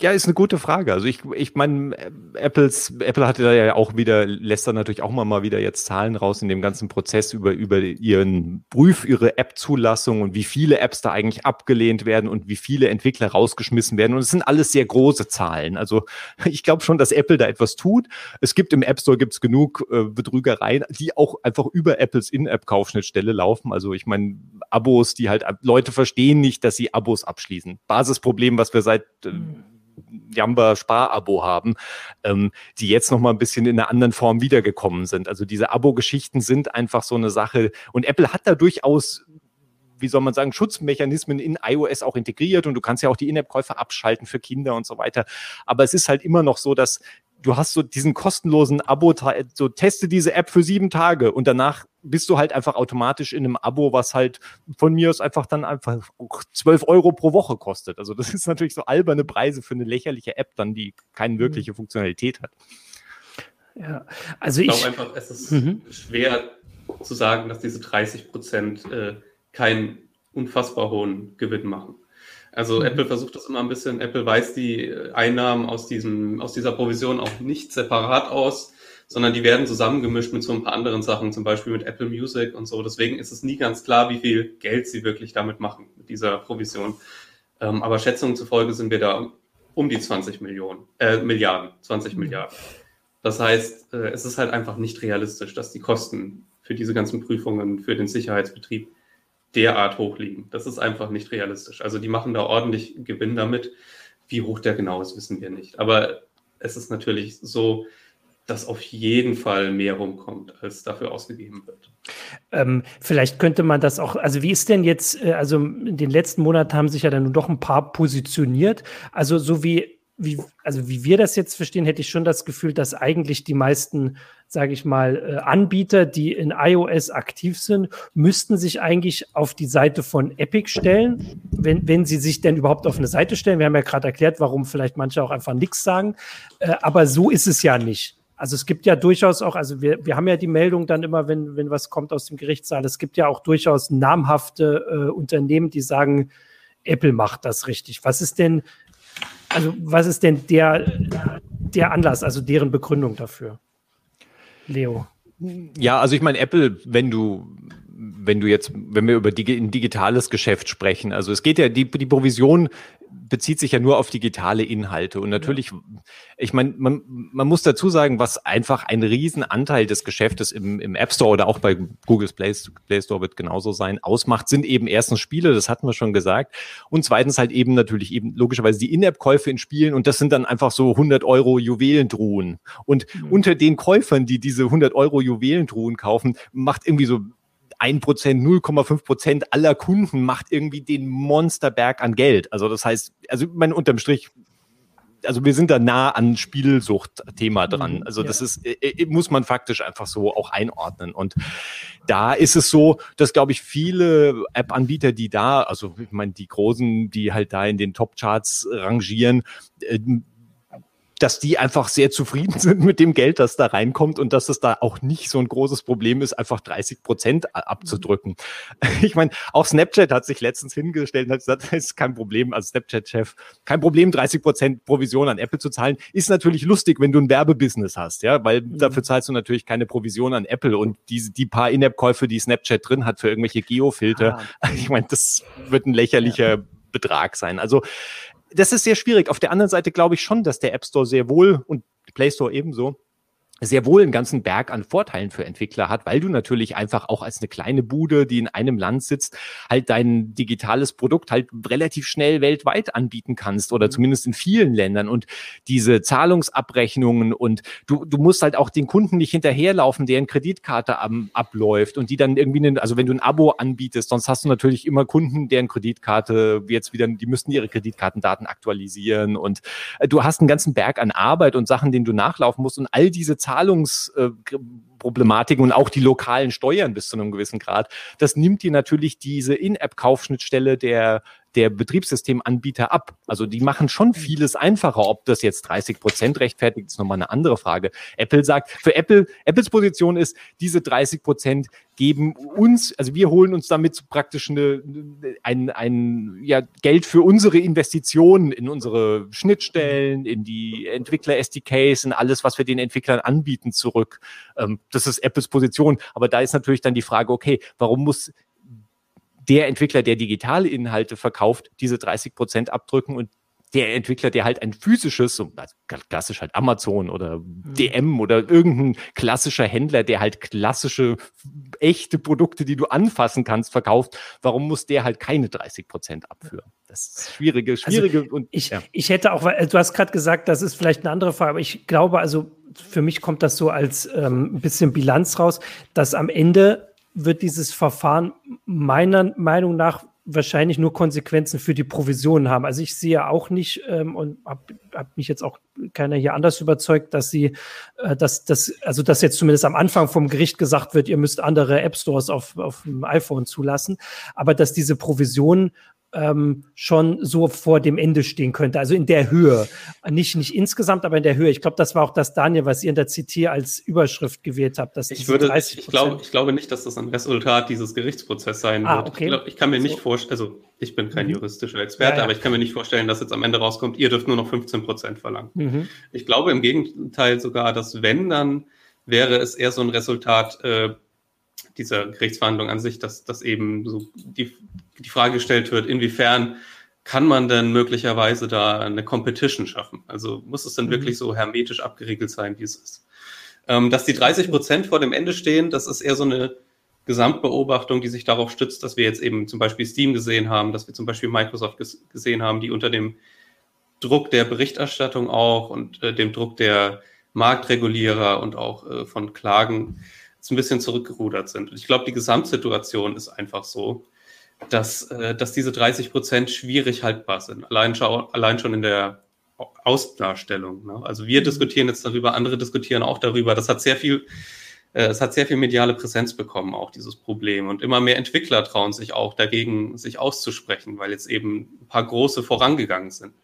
Ja, ist eine gute Frage. Also ich, ich meine, Apples, Apple hatte da ja auch wieder, lässt da natürlich auch mal, mal wieder jetzt Zahlen raus in dem ganzen Prozess über, über ihren Prüf, ihre App-Zulassung und wie viele Apps da eigentlich abgelehnt werden und wie viele Entwickler rausgeschmissen werden. Und es sind alles sehr große Zahlen. Also [LAUGHS] ich glaube schon, dass Apple da etwas tut. Es gibt im App Store gibt's genug äh, Betrügereien, die auch einfach über Apples In-App-Kaufschnittstelle laufen. Also ich meine, Abos, die halt, Leute verstehen nicht, dass sie Abos abschließen. Basisproblem, was wir seit äh, Jamba Sparabo haben, ähm, die jetzt noch mal ein bisschen in einer anderen Form wiedergekommen sind. Also diese Abo-Geschichten sind einfach so eine Sache. Und Apple hat da durchaus wie soll man sagen, Schutzmechanismen in iOS auch integriert und du kannst ja auch die In-App-Käufe abschalten für Kinder und so weiter. Aber es ist halt immer noch so, dass du hast so diesen kostenlosen Abo, so teste diese App für sieben Tage und danach bist du halt einfach automatisch in einem Abo, was halt von mir aus einfach dann einfach zwölf Euro pro Woche kostet. Also das [LAUGHS] ist natürlich so alberne Preise für eine lächerliche App dann, die keine mhm. wirkliche Funktionalität hat. Ja, also ich, ich glaube einfach, es ist mhm. schwer zu sagen, dass diese 30 Prozent äh, keinen unfassbar hohen Gewinn machen. Also mhm. Apple versucht das immer ein bisschen. Apple weist die Einnahmen aus, diesem, aus dieser Provision auch nicht separat aus, sondern die werden zusammengemischt mit so ein paar anderen Sachen, zum Beispiel mit Apple Music und so. Deswegen ist es nie ganz klar, wie viel Geld sie wirklich damit machen, mit dieser Provision. Ähm, aber Schätzungen zufolge sind wir da um die 20 Millionen, äh, Milliarden, 20 mhm. Milliarden. Das heißt, äh, es ist halt einfach nicht realistisch, dass die Kosten für diese ganzen Prüfungen, für den Sicherheitsbetrieb derart hoch liegen. Das ist einfach nicht realistisch. Also die machen da ordentlich Gewinn damit. Wie hoch der genau ist, wissen wir nicht. Aber es ist natürlich so, dass auf jeden Fall mehr rumkommt, als dafür ausgegeben wird. Ähm, vielleicht könnte man das auch, also wie ist denn jetzt, äh, also in den letzten Monaten haben sich ja dann doch ein paar positioniert. Also so wie wie, also wie wir das jetzt verstehen, hätte ich schon das Gefühl, dass eigentlich die meisten, sage ich mal, äh, Anbieter, die in iOS aktiv sind, müssten sich eigentlich auf die Seite von Epic stellen, wenn, wenn sie sich denn überhaupt auf eine Seite stellen. Wir haben ja gerade erklärt, warum vielleicht manche auch einfach nichts sagen. Äh, aber so ist es ja nicht. Also es gibt ja durchaus auch, also wir, wir haben ja die Meldung dann immer, wenn, wenn was kommt aus dem Gerichtssaal, es gibt ja auch durchaus namhafte äh, Unternehmen, die sagen, Apple macht das richtig. Was ist denn, also was ist denn der, der Anlass, also deren Begründung dafür? Leo. Ja, also ich meine, Apple, wenn du wenn du jetzt, wenn wir über die, ein digitales Geschäft sprechen. Also es geht ja, die, die Provision bezieht sich ja nur auf digitale Inhalte. Und natürlich, ja. ich meine, man, man muss dazu sagen, was einfach ein Riesenanteil des Geschäftes im, im App Store oder auch bei Google's Play, Play Store wird genauso sein, ausmacht, sind eben erstens Spiele, das hatten wir schon gesagt. Und zweitens halt eben natürlich eben logischerweise die In-App-Käufe in Spielen. Und das sind dann einfach so 100 Euro Juwelendruhen. Und mhm. unter den Käufern, die diese 100 Euro Juwelendruhen kaufen, macht irgendwie so 1%, 0,5 Prozent aller Kunden macht irgendwie den Monsterberg an Geld. Also das heißt, also mein unterm Strich also wir sind da nah an Spielsucht-Thema dran. Mhm, also das ist, äh, äh, muss man faktisch einfach so auch einordnen. Und da ist es so, dass, glaube ich, viele App-Anbieter, die da, also ich meine, die großen, die halt da in den Top-Charts rangieren, äh, dass die einfach sehr zufrieden [LAUGHS] sind mit dem Geld, das da reinkommt und dass es da auch nicht so ein großes Problem ist, einfach 30 Prozent abzudrücken. [LAUGHS] Ich meine, auch Snapchat hat sich letztens hingestellt und hat gesagt, das [LAUGHS] ist kein Problem, also Snapchat-Chef, kein Problem, 30 Prozent Provision an Apple zu zahlen. Ist natürlich lustig, wenn du ein Werbebusiness hast, ja, weil mhm. dafür zahlst du natürlich keine Provision an Apple und diese, die paar In-App-Käufe, die Snapchat drin hat für irgendwelche Geofilter, ah, ich meine, das wird ein lächerlicher ja. Betrag sein. Also das ist sehr schwierig. Auf der anderen Seite glaube ich schon, dass der App Store sehr wohl und Play Store ebenso sehr wohl einen ganzen Berg an Vorteilen für Entwickler hat, weil du natürlich einfach auch als eine kleine Bude, die in einem Land sitzt, halt dein digitales Produkt halt relativ schnell weltweit anbieten kannst oder mhm. zumindest in vielen Ländern und diese Zahlungsabrechnungen und du, du musst halt auch den Kunden nicht hinterherlaufen, deren Kreditkarte am, abläuft und die dann irgendwie, eine, also wenn du ein Abo anbietest, sonst hast du natürlich immer Kunden, deren Kreditkarte jetzt wieder, die müssten ihre Kreditkartendaten aktualisieren und äh, du hast einen ganzen Berg an Arbeit und Sachen, denen du nachlaufen musst und all diese Zahlungsproblematiken und auch die lokalen Steuern bis zu einem gewissen Grad, das nimmt dir natürlich diese In-App-Kaufschnittstelle der, der Betriebssystemanbieter ab. Also die machen schon vieles einfacher. Ob das jetzt 30 Prozent rechtfertigt, ist nochmal eine andere Frage. Apple sagt, für Apple, Apples Position ist, diese 30 Prozent geben uns, also wir holen uns damit praktisch eine, ein, ein ja, Geld für unsere Investitionen in unsere Schnittstellen, in die Entwickler-SDKs, in alles, was wir den Entwicklern anbieten, zurück. Ähm, das ist Apples Position. Aber da ist natürlich dann die Frage, okay, warum muss der Entwickler, der digitale Inhalte verkauft, diese 30 Prozent abdrücken und der Entwickler, der halt ein physisches, so klassisch halt Amazon oder DM mhm. oder irgendein klassischer Händler, der halt klassische, echte Produkte, die du anfassen kannst, verkauft, warum muss der halt keine 30 Prozent abführen? Das ist schwierige, also schwierige also und ich, ja. ich hätte auch, du hast gerade gesagt, das ist vielleicht eine andere Frage, aber ich glaube, also für mich kommt das so als ähm, ein bisschen Bilanz raus, dass am Ende wird dieses Verfahren meiner Meinung nach wahrscheinlich nur Konsequenzen für die Provisionen haben. Also ich sehe auch nicht ähm, und habe hab mich jetzt auch keiner hier anders überzeugt, dass sie, äh, dass das, also dass jetzt zumindest am Anfang vom Gericht gesagt wird, ihr müsst andere App Stores auf, auf dem iPhone zulassen, aber dass diese Provisionen ähm, schon so vor dem Ende stehen könnte. Also in der Höhe. Nicht, nicht insgesamt, aber in der Höhe. Ich glaube, das war auch das, Daniel, was ihr in der CT als Überschrift gewählt habt. Dass ich, würde, ich, glaube, ich glaube nicht, dass das ein Resultat dieses Gerichtsprozesses sein ah, wird. Okay. Ich, glaub, ich kann mir nicht so. vorstellen, also ich bin kein mhm. juristischer Experte, ja, ja. aber ich kann mir nicht vorstellen, dass jetzt am Ende rauskommt, ihr dürft nur noch 15 Prozent verlangen. Mhm. Ich glaube im Gegenteil sogar, dass wenn, dann wäre es eher so ein Resultat, äh, dieser Gerichtsverhandlung an sich, dass, dass eben so die, die Frage gestellt wird, inwiefern kann man denn möglicherweise da eine Competition schaffen? Also muss es denn mhm. wirklich so hermetisch abgeriegelt sein, wie es ist? Ähm, dass die 30 Prozent vor dem Ende stehen, das ist eher so eine Gesamtbeobachtung, die sich darauf stützt, dass wir jetzt eben zum Beispiel Steam gesehen haben, dass wir zum Beispiel Microsoft ges gesehen haben, die unter dem Druck der Berichterstattung auch und äh, dem Druck der Marktregulierer und auch äh, von Klagen jetzt ein bisschen zurückgerudert sind. Und ich glaube, die Gesamtsituation ist einfach so, dass, äh, dass diese 30 Prozent schwierig haltbar sind. Allein, allein schon in der Außendarstellung. Ne? Also wir mhm. diskutieren jetzt darüber, andere diskutieren auch darüber. Das hat sehr viel, äh, es hat sehr viel mediale Präsenz bekommen, auch dieses Problem. Und immer mehr Entwickler trauen sich auch dagegen, sich auszusprechen, weil jetzt eben ein paar große vorangegangen sind.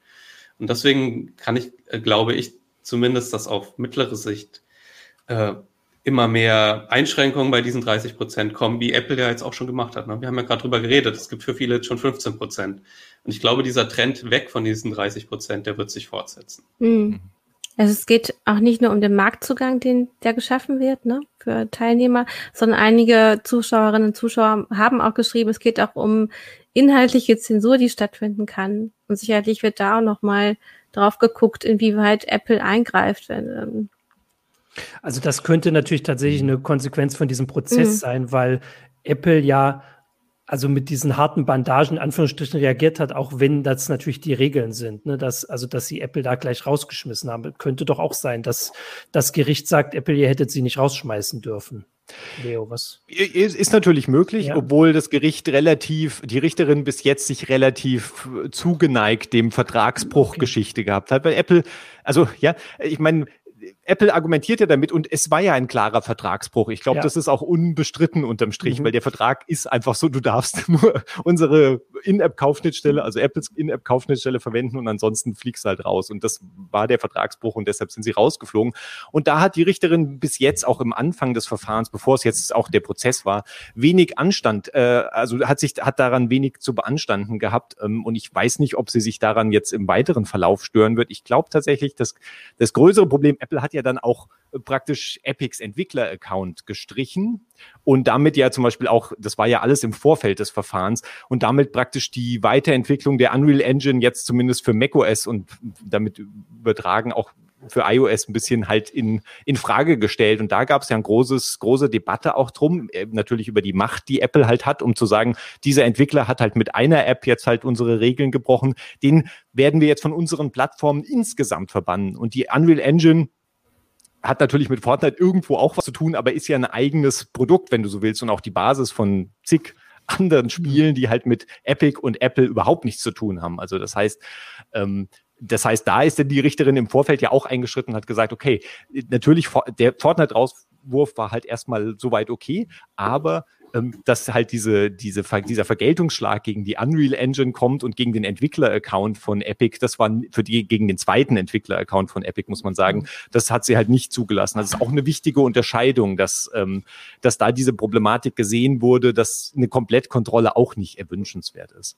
Und deswegen kann ich, äh, glaube ich, zumindest das auf mittlere Sicht äh, immer mehr Einschränkungen bei diesen 30 Prozent kommen, wie Apple ja jetzt auch schon gemacht hat. Ne? Wir haben ja gerade drüber geredet, es gibt für viele jetzt schon 15 Prozent. Und ich glaube, dieser Trend weg von diesen 30 Prozent, der wird sich fortsetzen. Mhm. Also es geht auch nicht nur um den Marktzugang, den der geschaffen wird, ne, für Teilnehmer, sondern einige Zuschauerinnen und Zuschauer haben auch geschrieben, es geht auch um inhaltliche Zensur, die stattfinden kann. Und sicherlich wird da auch nochmal drauf geguckt, inwieweit Apple eingreift. Wenn, ähm also das könnte natürlich tatsächlich eine Konsequenz von diesem Prozess mhm. sein, weil Apple ja also mit diesen harten Bandagen in Anführungsstrichen reagiert hat, auch wenn das natürlich die Regeln sind, ne? dass, also dass sie Apple da gleich rausgeschmissen haben. Könnte doch auch sein, dass das Gericht sagt, Apple, ihr hättet sie nicht rausschmeißen dürfen. Leo, was? Ist natürlich möglich, ja. obwohl das Gericht relativ, die Richterin bis jetzt sich relativ zugeneigt dem Vertragsbruchgeschichte okay. gehabt hat. Weil Apple, also ja, ich meine, Apple argumentiert ja damit und es war ja ein klarer Vertragsbruch. Ich glaube, ja. das ist auch unbestritten unterm Strich, mhm. weil der Vertrag ist einfach so, du darfst [LAUGHS] nur unsere In-App-Kaufschnittstelle, also Apples In-App-Kaufschnittstelle verwenden und ansonsten fliegst du halt raus. Und das war der Vertragsbruch und deshalb sind sie rausgeflogen. Und da hat die Richterin bis jetzt auch im Anfang des Verfahrens, bevor es jetzt auch der Prozess war, wenig Anstand, äh, also hat sich, hat daran wenig zu beanstanden gehabt. Ähm, und ich weiß nicht, ob sie sich daran jetzt im weiteren Verlauf stören wird. Ich glaube tatsächlich, dass das größere Problem, Apple hat ja dann auch äh, praktisch Epics Entwickler-Account gestrichen und damit ja zum Beispiel auch, das war ja alles im Vorfeld des Verfahrens und damit praktisch die Weiterentwicklung der Unreal Engine jetzt zumindest für macOS und damit übertragen auch für iOS ein bisschen halt in, in Frage gestellt. Und da gab es ja ein großes, große Debatte auch drum, äh, natürlich über die Macht, die Apple halt hat, um zu sagen, dieser Entwickler hat halt mit einer App jetzt halt unsere Regeln gebrochen. Den werden wir jetzt von unseren Plattformen insgesamt verbannen. Und die Unreal Engine hat natürlich mit Fortnite irgendwo auch was zu tun, aber ist ja ein eigenes Produkt, wenn du so willst, und auch die Basis von zig anderen Spielen, die halt mit Epic und Apple überhaupt nichts zu tun haben. Also das heißt, ähm, das heißt, da ist denn die Richterin im Vorfeld ja auch eingeschritten und hat gesagt, okay, natürlich, der Fortnite-Rauswurf war halt erstmal soweit okay, aber dass halt diese, diese, dieser Vergeltungsschlag gegen die Unreal Engine kommt und gegen den Entwickler-Account von Epic, das war für die, gegen den zweiten Entwickler-Account von Epic, muss man sagen, mhm. das hat sie halt nicht zugelassen. Das ist auch eine wichtige Unterscheidung, dass, ähm, dass da diese Problematik gesehen wurde, dass eine Komplettkontrolle auch nicht erwünschenswert ist.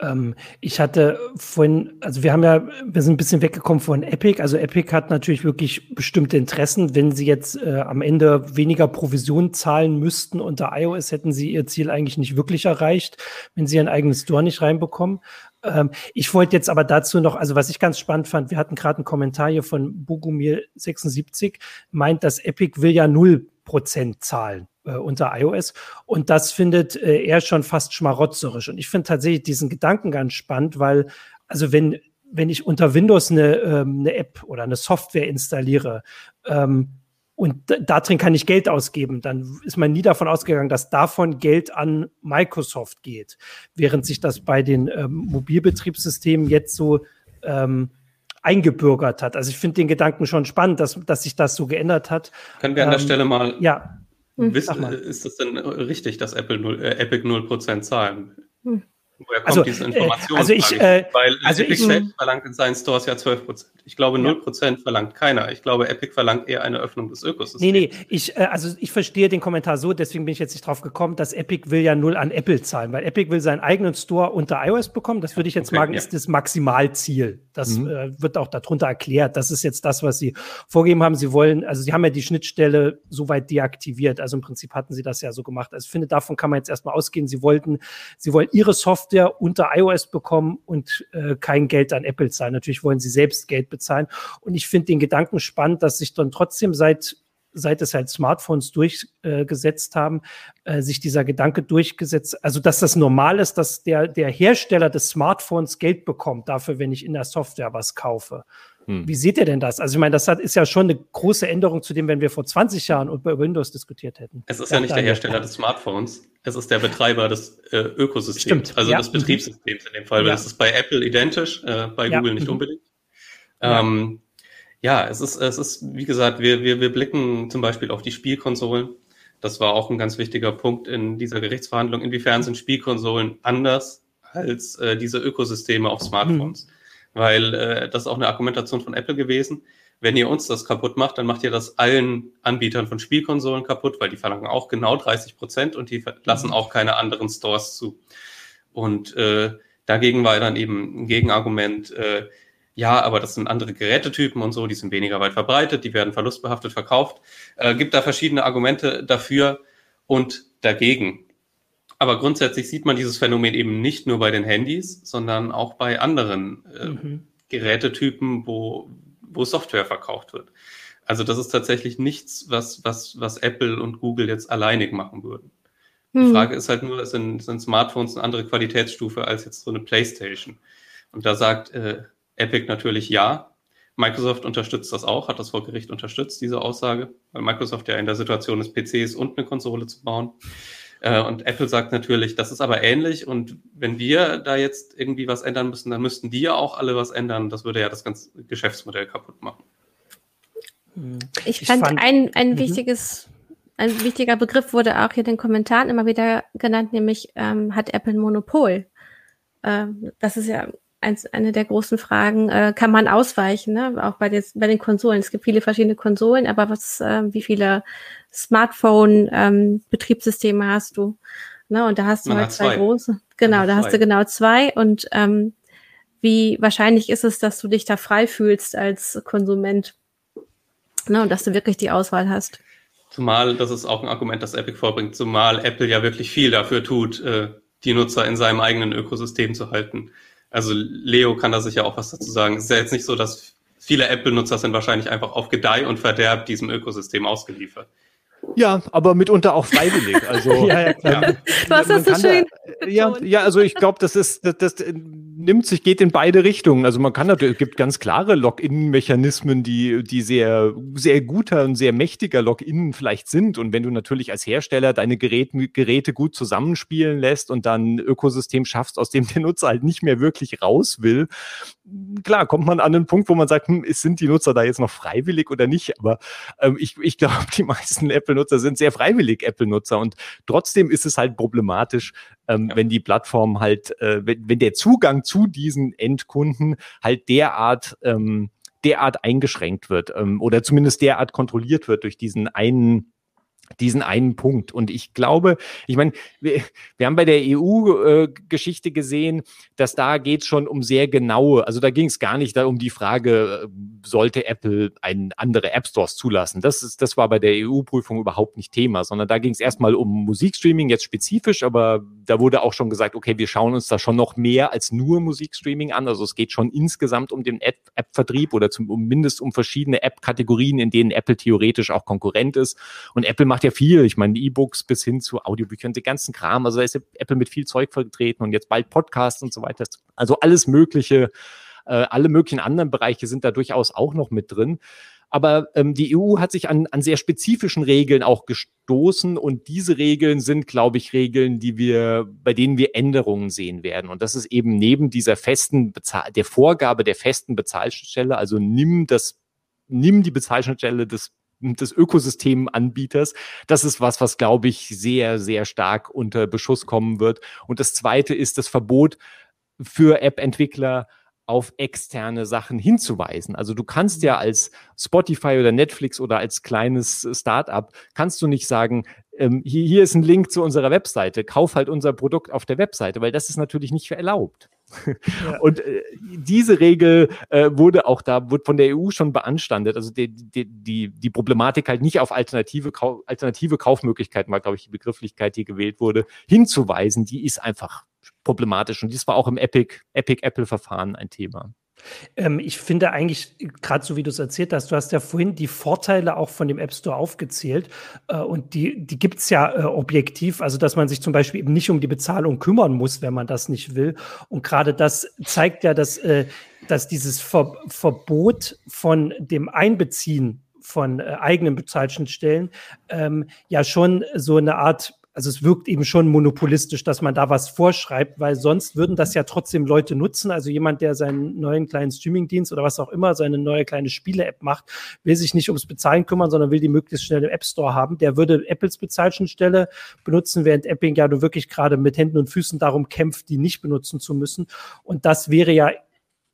Ähm, ich hatte vorhin, also wir haben ja, wir sind ein bisschen weggekommen von Epic. Also Epic hat natürlich wirklich bestimmte Interessen. Wenn sie jetzt äh, am Ende weniger Provision zahlen müssten unter iOS, hätten sie ihr Ziel eigentlich nicht wirklich erreicht, wenn sie ihren eigenen Store nicht reinbekommen. Ähm, ich wollte jetzt aber dazu noch, also was ich ganz spannend fand, wir hatten gerade einen Kommentar hier von Bogumir76, meint, dass Epic will ja null Prozent zahlen äh, unter iOS. Und das findet äh, er schon fast schmarotzerisch. Und ich finde tatsächlich diesen Gedanken ganz spannend, weil, also wenn, wenn ich unter Windows eine, ähm, eine App oder eine Software installiere, ähm, und da drin kann ich Geld ausgeben, dann ist man nie davon ausgegangen, dass davon Geld an Microsoft geht. Während sich das bei den ähm, Mobilbetriebssystemen jetzt so ähm, eingebürgert hat. Also ich finde den Gedanken schon spannend, dass, dass sich das so geändert hat. Können wir an der ähm, Stelle mal ja. Hm, Wiss, ist das denn richtig, dass Apple 0, äh, Epic 0% zahlen? Hm. Woher kommt also, diese äh, Information? Also ich, äh, Weil also Epic ich, selbst verlangt in seinen Stores ja 12 Ich glaube, 0% ja. verlangt keiner. Ich glaube, Epic verlangt eher eine Öffnung des Ökosystems. Nee, nee, ich, äh, also ich verstehe den Kommentar so, deswegen bin ich jetzt nicht drauf gekommen, dass Epic will ja null an Apple zahlen, weil Epic will seinen eigenen Store unter iOS bekommen. Das würde ich jetzt okay, sagen, ja. ist das Maximalziel. Das mhm. äh, wird auch darunter erklärt. Das ist jetzt das, was sie vorgegeben haben. Sie wollen, also sie haben ja die Schnittstelle soweit deaktiviert. Also im Prinzip hatten sie das ja so gemacht. Also ich finde, davon kann man jetzt erstmal ausgehen. Sie wollten, sie wollen ihre Software unter iOS bekommen und äh, kein Geld an Apple zahlen. Natürlich wollen sie selbst Geld bezahlen. Und ich finde den Gedanken spannend, dass sich dann trotzdem seit seit es halt Smartphones durchgesetzt äh, haben, äh, sich dieser Gedanke durchgesetzt, also dass das normal ist, dass der, der Hersteller des Smartphones Geld bekommt dafür, wenn ich in der Software was kaufe. Hm. Wie seht ihr denn das? Also ich meine, das hat, ist ja schon eine große Änderung zu dem, wenn wir vor 20 Jahren über Windows diskutiert hätten. Es ist ja, ja nicht der Hersteller des Smartphones, es ist der Betreiber des äh, Ökosystems, Stimmt. also ja. des mhm. Betriebssystems in dem Fall, weil ja. das ist bei Apple identisch, äh, bei Google nicht mhm. unbedingt. Ähm, ja, es ist, es ist, wie gesagt, wir, wir, wir blicken zum Beispiel auf die Spielkonsolen. Das war auch ein ganz wichtiger Punkt in dieser Gerichtsverhandlung. Inwiefern sind Spielkonsolen anders als äh, diese Ökosysteme auf Smartphones? Mhm. Weil äh, das ist auch eine Argumentation von Apple gewesen. Wenn ihr uns das kaputt macht, dann macht ihr das allen Anbietern von Spielkonsolen kaputt, weil die verlangen auch genau 30 Prozent und die lassen mhm. auch keine anderen Stores zu. Und äh, dagegen war dann eben ein Gegenargument, äh, ja, aber das sind andere Gerätetypen und so, die sind weniger weit verbreitet, die werden verlustbehaftet verkauft. Äh, gibt da verschiedene Argumente dafür und dagegen. Aber grundsätzlich sieht man dieses Phänomen eben nicht nur bei den Handys, sondern auch bei anderen äh, mhm. Gerätetypen, wo, wo Software verkauft wird. Also das ist tatsächlich nichts, was, was, was Apple und Google jetzt alleinig machen würden. Die mhm. Frage ist halt nur, sind, sind Smartphones eine andere Qualitätsstufe als jetzt so eine PlayStation? Und da sagt äh, Epic natürlich ja. Microsoft unterstützt das auch, hat das vor Gericht unterstützt, diese Aussage, weil Microsoft ja in der Situation ist, PCs und eine Konsole zu bauen. Äh, und Apple sagt natürlich, das ist aber ähnlich und wenn wir da jetzt irgendwie was ändern müssen, dann müssten die ja auch alle was ändern. Das würde ja das ganze Geschäftsmodell kaputt machen. Ich, ich fand, fand, ein, ein mhm. wichtiges, ein wichtiger Begriff wurde auch hier in den Kommentaren immer wieder genannt, nämlich ähm, hat Apple ein Monopol? Ähm, das ist ja eins, eine der großen Fragen, äh, kann man ausweichen, ne? auch bei, des, bei den Konsolen. Es gibt viele verschiedene Konsolen, aber was, äh, wie viele Smartphone-Betriebssysteme ähm, hast du? Ne? Und da hast du man halt zwei, zwei, große. Genau, da hast du genau zwei. Und ähm, wie wahrscheinlich ist es, dass du dich da frei fühlst als Konsument? Ne? Und dass du wirklich die Auswahl hast. Zumal, das ist auch ein Argument, das Epic vorbringt, zumal Apple ja wirklich viel dafür tut, äh, die Nutzer in seinem eigenen Ökosystem zu halten. Also Leo kann da sicher auch was dazu sagen. Es ist ja jetzt nicht so, dass viele Apple-Nutzer sind wahrscheinlich einfach auf Gedeih und Verderb diesem Ökosystem ausgeliefert. Ja, aber mitunter auch freiwillig. Also, [LAUGHS] ja, ja, klar. Ja. Du hast das so schön. Da, ja, ja, also ich glaube, das ist, das, das nimmt sich, geht in beide Richtungen. Also man kann natürlich, es gibt ganz klare Login-Mechanismen, die, die sehr, sehr guter und sehr mächtiger Login vielleicht sind. Und wenn du natürlich als Hersteller deine Geräte, Geräte gut zusammenspielen lässt und dann ein Ökosystem schaffst, aus dem der Nutzer halt nicht mehr wirklich raus will, klar, kommt man an einen Punkt, wo man sagt, hm, sind die Nutzer da jetzt noch freiwillig oder nicht? Aber ähm, ich, ich glaube, die meisten Apple-Nutzer sind sehr freiwillig Apple-Nutzer und trotzdem ist es halt problematisch, ähm, ja. wenn die Plattform halt, äh, wenn, wenn der Zugang zu diesen Endkunden halt derart ähm, derart eingeschränkt wird ähm, oder zumindest derart kontrolliert wird durch diesen einen diesen einen Punkt. Und ich glaube, ich meine, wir, wir haben bei der EU-Geschichte äh, gesehen, dass da geht es schon um sehr genaue, also da ging es gar nicht um die Frage, äh, sollte Apple ein andere App Stores zulassen. Das, ist, das war bei der EU-Prüfung überhaupt nicht Thema, sondern da ging es erstmal um Musikstreaming, jetzt spezifisch, aber da wurde auch schon gesagt, okay, wir schauen uns da schon noch mehr als nur Musikstreaming an. Also es geht schon insgesamt um den App-Vertrieb oder zumindest um verschiedene App-Kategorien, in denen Apple theoretisch auch Konkurrent ist. Und Apple macht ja viel. Ich meine, E-Books bis hin zu Audiobüchern, den ganzen Kram. Also da ist Apple mit viel Zeug vertreten und jetzt bald Podcasts und so weiter. Also alles Mögliche, äh, alle möglichen anderen Bereiche sind da durchaus auch noch mit drin. Aber ähm, die EU hat sich an, an sehr spezifischen Regeln auch gestoßen und diese Regeln sind, glaube ich, Regeln, die wir, bei denen wir Änderungen sehen werden. Und das ist eben neben dieser festen Bezahl der Vorgabe der festen Bezahlstelle, also nimm das, nimm die Bezahlstelle des des Ökosystemanbieters. Das ist was, was, glaube ich, sehr, sehr stark unter Beschuss kommen wird. Und das Zweite ist das Verbot für App-Entwickler, auf externe Sachen hinzuweisen. Also du kannst ja als Spotify oder Netflix oder als kleines Startup, kannst du nicht sagen, ähm, hier, hier ist ein Link zu unserer Webseite, kauf halt unser Produkt auf der Webseite, weil das ist natürlich nicht erlaubt. Ja. [LAUGHS] Und äh, diese Regel äh, wurde auch da, wurde von der EU schon beanstandet. Also die, die, die, die Problematik halt nicht auf alternative, alternative Kaufmöglichkeiten, war, glaube ich, die Begrifflichkeit, die gewählt wurde, hinzuweisen, die ist einfach problematisch. Und dies war auch im Epic, Epic Apple-Verfahren ein Thema. Ähm, ich finde eigentlich, gerade so wie du es erzählt hast, du hast ja vorhin die Vorteile auch von dem App Store aufgezählt äh, und die, die gibt es ja äh, objektiv, also dass man sich zum Beispiel eben nicht um die Bezahlung kümmern muss, wenn man das nicht will. Und gerade das zeigt ja, dass, äh, dass dieses Ver Verbot von dem Einbeziehen von äh, eigenen Bezahlschnittstellen ähm, ja schon so eine Art also es wirkt eben schon monopolistisch, dass man da was vorschreibt, weil sonst würden das ja trotzdem Leute nutzen. Also jemand, der seinen neuen kleinen Streamingdienst oder was auch immer, seine neue kleine Spiele-App macht, will sich nicht ums Bezahlen kümmern, sondern will die möglichst schnell im App Store haben. Der würde Apples Bezahlschnittstelle benutzen, während Epping ja nur wirklich gerade mit Händen und Füßen darum kämpft, die nicht benutzen zu müssen. Und das wäre ja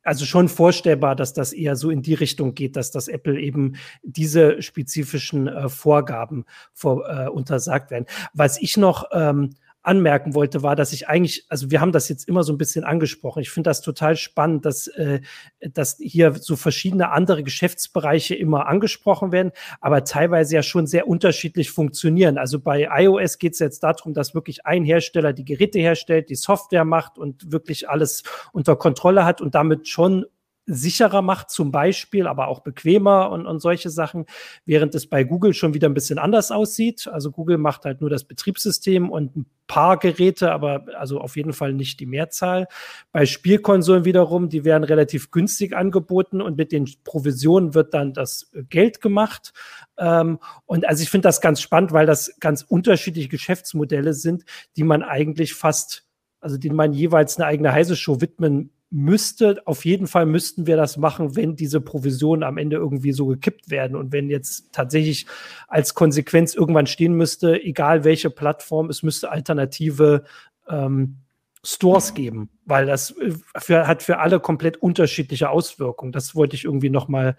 also schon vorstellbar, dass das eher so in die Richtung geht, dass das Apple eben diese spezifischen äh, Vorgaben vor, äh, untersagt werden. Was ich noch ähm, anmerken wollte, war, dass ich eigentlich, also wir haben das jetzt immer so ein bisschen angesprochen. Ich finde das total spannend, dass, äh, dass hier so verschiedene andere Geschäftsbereiche immer angesprochen werden, aber teilweise ja schon sehr unterschiedlich funktionieren. Also bei iOS geht es jetzt darum, dass wirklich ein Hersteller die Geräte herstellt, die Software macht und wirklich alles unter Kontrolle hat und damit schon sicherer macht, zum Beispiel, aber auch bequemer und, und solche Sachen, während es bei Google schon wieder ein bisschen anders aussieht. Also Google macht halt nur das Betriebssystem und ein paar Geräte, aber also auf jeden Fall nicht die Mehrzahl. Bei Spielkonsolen wiederum, die werden relativ günstig angeboten und mit den Provisionen wird dann das Geld gemacht. Ähm, und also ich finde das ganz spannend, weil das ganz unterschiedliche Geschäftsmodelle sind, die man eigentlich fast, also denen man jeweils eine eigene heiße Show widmen müsste, auf jeden Fall müssten wir das machen, wenn diese Provisionen am Ende irgendwie so gekippt werden und wenn jetzt tatsächlich als Konsequenz irgendwann stehen müsste, egal welche Plattform, es müsste alternative ähm, Stores geben, weil das äh, für, hat für alle komplett unterschiedliche Auswirkungen. Das wollte ich irgendwie noch mal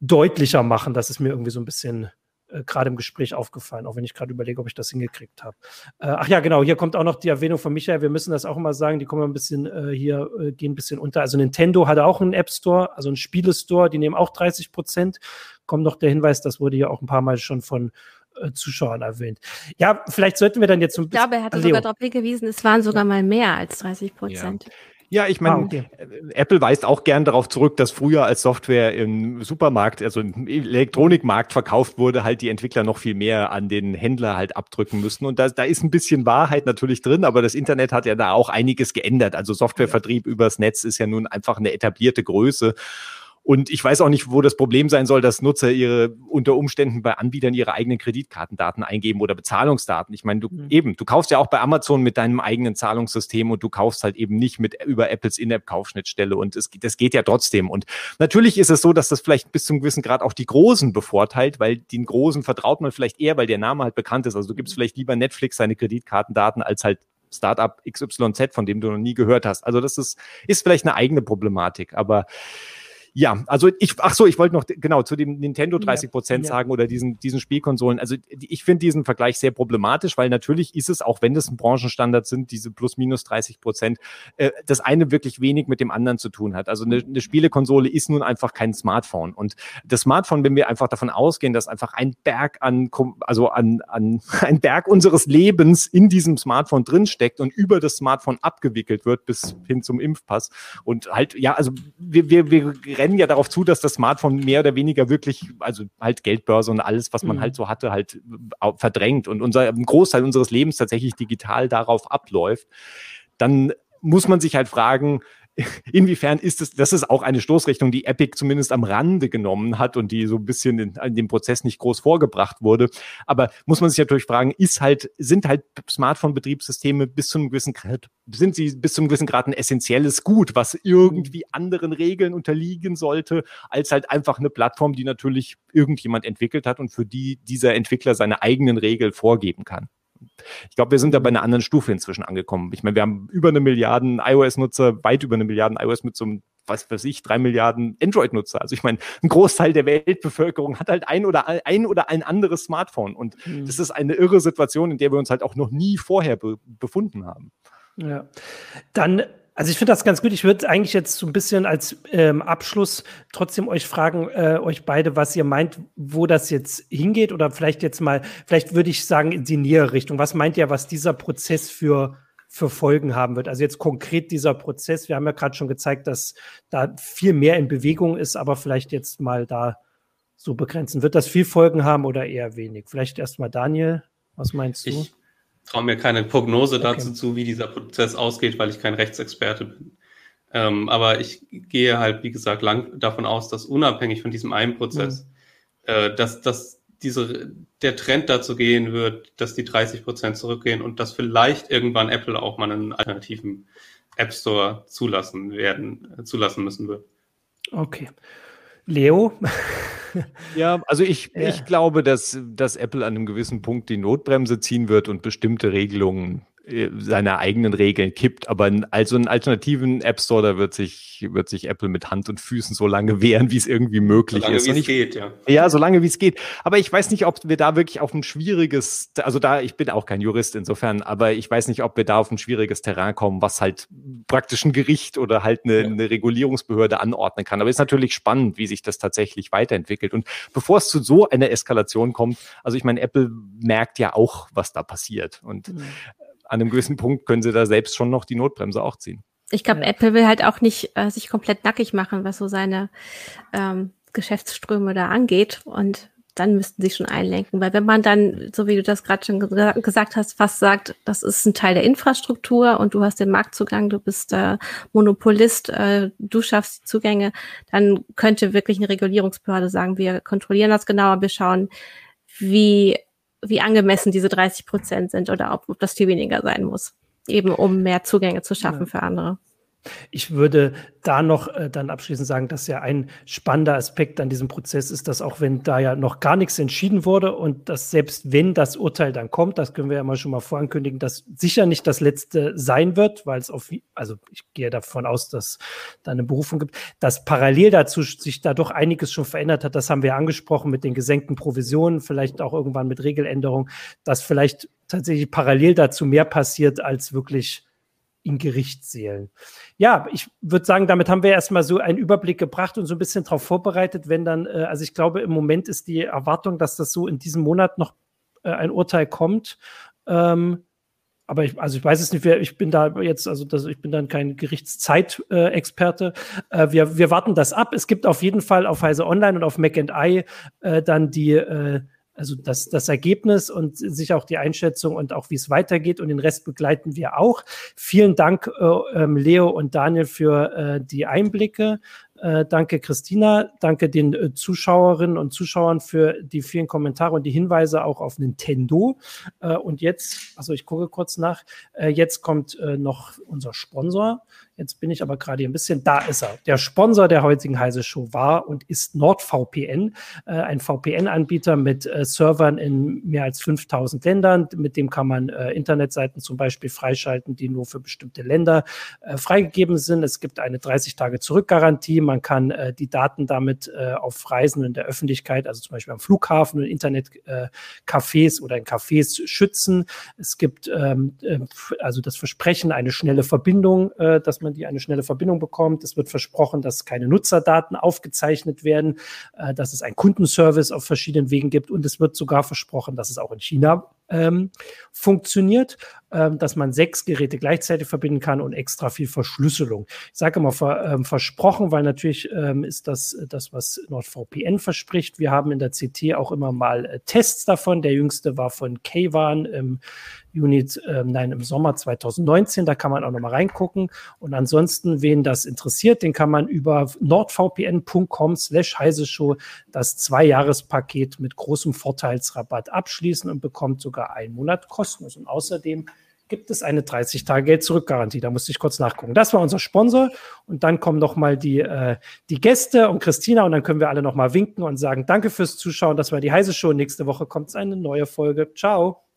deutlicher machen, dass es mir irgendwie so ein bisschen äh, gerade im Gespräch aufgefallen, auch wenn ich gerade überlege, ob ich das hingekriegt habe. Äh, ach ja, genau, hier kommt auch noch die Erwähnung von Michael. Wir müssen das auch immer sagen, die kommen ein bisschen äh, hier, äh, gehen ein bisschen unter. Also Nintendo hat auch einen App Store, also einen Spielestore, die nehmen auch 30 Prozent. Kommt noch der Hinweis, das wurde ja auch ein paar Mal schon von äh, Zuschauern erwähnt. Ja, vielleicht sollten wir dann jetzt so ein bisschen. Ich glaube, er hatte Leo. sogar darauf hingewiesen, es waren sogar mal mehr als 30 Prozent. Ja. Ja, ich meine, ah, okay. Äh, Apple weist auch gern darauf zurück, dass früher als Software im Supermarkt, also im Elektronikmarkt verkauft wurde, halt die Entwickler noch viel mehr an den Händler halt abdrücken müssten. Und da, da ist ein bisschen Wahrheit natürlich drin, aber das Internet hat ja da auch einiges geändert. Also Softwarevertrieb übers Netz ist ja nun einfach eine etablierte Größe. Und ich weiß auch nicht, wo das Problem sein soll, dass Nutzer ihre unter Umständen bei Anbietern ihre eigenen Kreditkartendaten eingeben oder Bezahlungsdaten. Ich meine, du mhm. eben, du kaufst ja auch bei Amazon mit deinem eigenen Zahlungssystem und du kaufst halt eben nicht mit über Apples In-App-Kaufschnittstelle und es, das geht ja trotzdem. Und natürlich ist es so, dass das vielleicht bis zum gewissen Grad auch die Großen bevorteilt, weil den Großen vertraut man vielleicht eher, weil der Name halt bekannt ist. Also du gibst vielleicht lieber Netflix seine Kreditkartendaten als halt Startup XYZ, von dem du noch nie gehört hast. Also das ist, ist vielleicht eine eigene Problematik, aber ja, also ich, ach so, ich wollte noch genau zu dem Nintendo 30 Prozent ja, ja. sagen oder diesen, diesen Spielkonsolen. Also ich finde diesen Vergleich sehr problematisch, weil natürlich ist es, auch wenn das ein Branchenstandard sind, diese plus minus 30 Prozent, äh, das eine wirklich wenig mit dem anderen zu tun hat. Also eine, eine Spielekonsole ist nun einfach kein Smartphone. Und das Smartphone, wenn wir einfach davon ausgehen, dass einfach ein Berg an, also an, an [LAUGHS] ein Berg unseres Lebens in diesem Smartphone drinsteckt und über das Smartphone abgewickelt wird bis hin zum Impfpass. Und halt, ja, also wir, wir, wir rennen ja darauf zu, dass das Smartphone mehr oder weniger wirklich, also halt Geldbörse und alles, was man mhm. halt so hatte, halt verdrängt und unser ein Großteil unseres Lebens tatsächlich digital darauf abläuft, dann muss man sich halt fragen, inwiefern ist es, das ist auch eine Stoßrichtung, die Epic zumindest am Rande genommen hat und die so ein bisschen in, in dem Prozess nicht groß vorgebracht wurde. Aber muss man sich natürlich fragen, ist halt, sind halt Smartphone-Betriebssysteme bis zu einem gewissen Grad, sind sie bis zu einem gewissen Grad ein essentielles Gut, was irgendwie anderen Regeln unterliegen sollte, als halt einfach eine Plattform, die natürlich irgendjemand entwickelt hat und für die dieser Entwickler seine eigenen Regeln vorgeben kann. Ich glaube, wir sind da bei einer anderen Stufe inzwischen angekommen. Ich meine, wir haben über eine Milliarden iOS-Nutzer, weit über eine Milliarden iOS-Nutzer und was weiß ich, drei Milliarden Android-Nutzer. Also ich meine, ein Großteil der Weltbevölkerung hat halt ein oder ein oder ein anderes Smartphone. Und mhm. das ist eine irre Situation, in der wir uns halt auch noch nie vorher be befunden haben. Ja. Dann also ich finde das ganz gut. Ich würde eigentlich jetzt so ein bisschen als ähm, Abschluss trotzdem euch fragen, äh, euch beide, was ihr meint, wo das jetzt hingeht oder vielleicht jetzt mal, vielleicht würde ich sagen in die nähere Richtung. Was meint ihr, was dieser Prozess für für Folgen haben wird. Also jetzt konkret dieser Prozess. Wir haben ja gerade schon gezeigt, dass da viel mehr in Bewegung ist, aber vielleicht jetzt mal da so begrenzen. Wird das viel Folgen haben oder eher wenig? Vielleicht erst mal Daniel. Was meinst du? Ich traue mir keine Prognose dazu zu, wie dieser Prozess ausgeht, weil ich kein Rechtsexperte bin. Ähm, aber ich gehe halt, wie gesagt, lang davon aus, dass unabhängig von diesem einen Prozess, mhm. äh, dass, dass diese, der Trend dazu gehen wird, dass die 30 Prozent zurückgehen und dass vielleicht irgendwann Apple auch mal einen alternativen App Store zulassen werden, zulassen müssen wird. Okay. Leo? ja, also ich, [LAUGHS] ja. ich glaube, dass, dass Apple an einem gewissen Punkt die Notbremse ziehen wird und bestimmte Regelungen seine eigenen Regeln kippt. Aber also einen alternativen App Store, da wird sich, wird sich Apple mit Hand und Füßen so lange [LAUGHS] wehren, wie es irgendwie möglich solange ist. Solange wie es geht, ja. Ja, solange wie es geht. Aber ich weiß nicht, ob wir da wirklich auf ein schwieriges, also da, ich bin auch kein Jurist insofern, aber ich weiß nicht, ob wir da auf ein schwieriges Terrain kommen, was halt praktisch ein Gericht oder halt eine, ja. eine Regulierungsbehörde anordnen kann. Aber ist natürlich spannend, wie sich das tatsächlich weiterentwickelt. Und bevor es zu so einer Eskalation kommt, also ich meine, Apple merkt ja auch, was da passiert. Und mhm an einem gewissen Punkt können sie da selbst schon noch die Notbremse auch ziehen. Ich glaube, ja. Apple will halt auch nicht äh, sich komplett nackig machen, was so seine ähm, Geschäftsströme da angeht. Und dann müssten sie schon einlenken. Weil wenn man dann, so wie du das gerade schon gesagt hast, fast sagt, das ist ein Teil der Infrastruktur und du hast den Marktzugang, du bist äh, Monopolist, äh, du schaffst die Zugänge, dann könnte wirklich eine Regulierungsbehörde sagen, wir kontrollieren das genauer, wir schauen, wie wie angemessen diese 30 Prozent sind oder ob, ob das viel weniger sein muss, eben um mehr Zugänge zu schaffen ja. für andere. Ich würde da noch äh, dann abschließend sagen, dass ja ein spannender Aspekt an diesem Prozess ist, dass auch wenn da ja noch gar nichts entschieden wurde und dass selbst wenn das Urteil dann kommt, das können wir ja mal schon mal vorankündigen, dass sicher nicht das letzte sein wird, weil es auf, also ich gehe davon aus, dass da eine Berufung gibt, dass parallel dazu sich da doch einiges schon verändert hat. Das haben wir angesprochen mit den gesenkten Provisionen, vielleicht auch irgendwann mit Regeländerungen, dass vielleicht tatsächlich parallel dazu mehr passiert als wirklich in Gerichtssälen. Ja, ich würde sagen, damit haben wir erstmal so einen Überblick gebracht und so ein bisschen darauf vorbereitet, wenn dann, äh, also ich glaube, im Moment ist die Erwartung, dass das so in diesem Monat noch äh, ein Urteil kommt. Ähm, aber ich, also ich weiß es nicht, ich bin da jetzt, also das, ich bin dann kein Gerichtszeitexperte. Äh, wir, wir warten das ab. Es gibt auf jeden Fall auf Heise Online und auf Mac and I äh, dann die äh, also das, das Ergebnis und sich auch die Einschätzung und auch wie es weitergeht und den Rest begleiten wir auch. Vielen Dank, äh, ähm, Leo und Daniel, für äh, die Einblicke. Äh, danke, Christina. Danke den äh, Zuschauerinnen und Zuschauern für die vielen Kommentare und die Hinweise auch auf Nintendo. Äh, und jetzt, also ich gucke kurz nach, äh, jetzt kommt noch unser Sponsor. Jetzt bin ich aber gerade hier ein bisschen, da ist er. Der Sponsor der heutigen Heise Show war und ist NordVPN, äh, ein VPN-Anbieter mit äh, Servern in mehr als 5000 Ländern. Mit dem kann man äh, Internetseiten zum Beispiel freischalten, die nur für bestimmte Länder äh, freigegeben sind. Es gibt eine 30-Tage-Zurück-Garantie. Man kann äh, die Daten damit äh, auf Reisen in der Öffentlichkeit, also zum Beispiel am Flughafen und Internetcafés oder in Cafés schützen. Es gibt ähm, also das Versprechen, eine schnelle Verbindung, dass man man die eine schnelle Verbindung bekommt. Es wird versprochen, dass keine Nutzerdaten aufgezeichnet werden, äh, dass es einen Kundenservice auf verschiedenen Wegen gibt und es wird sogar versprochen, dass es auch in China ähm, funktioniert, ähm, dass man sechs Geräte gleichzeitig verbinden kann und extra viel Verschlüsselung. Ich sage immer ähm, versprochen, weil natürlich ähm, ist das das, was NordVPN verspricht. Wir haben in der CT auch immer mal äh, Tests davon. Der jüngste war von Kwan im Juni, äh, nein, im Sommer 2019. Da kann man auch noch mal reingucken. Und ansonsten, wen das interessiert, den kann man über nordvpn.com slash heise show das Zwei-Jahres-Paket mit großem Vorteilsrabatt abschließen und bekommt sogar einen Monat kostenlos. Und außerdem gibt es eine 30-Tage-Geld-Zurück-Garantie. Da musste ich kurz nachgucken. Das war unser Sponsor. Und dann kommen noch mal die, äh, die Gäste und Christina. Und dann können wir alle noch mal winken und sagen Danke fürs Zuschauen. Das war die Heise Show. Nächste Woche kommt eine neue Folge. Ciao.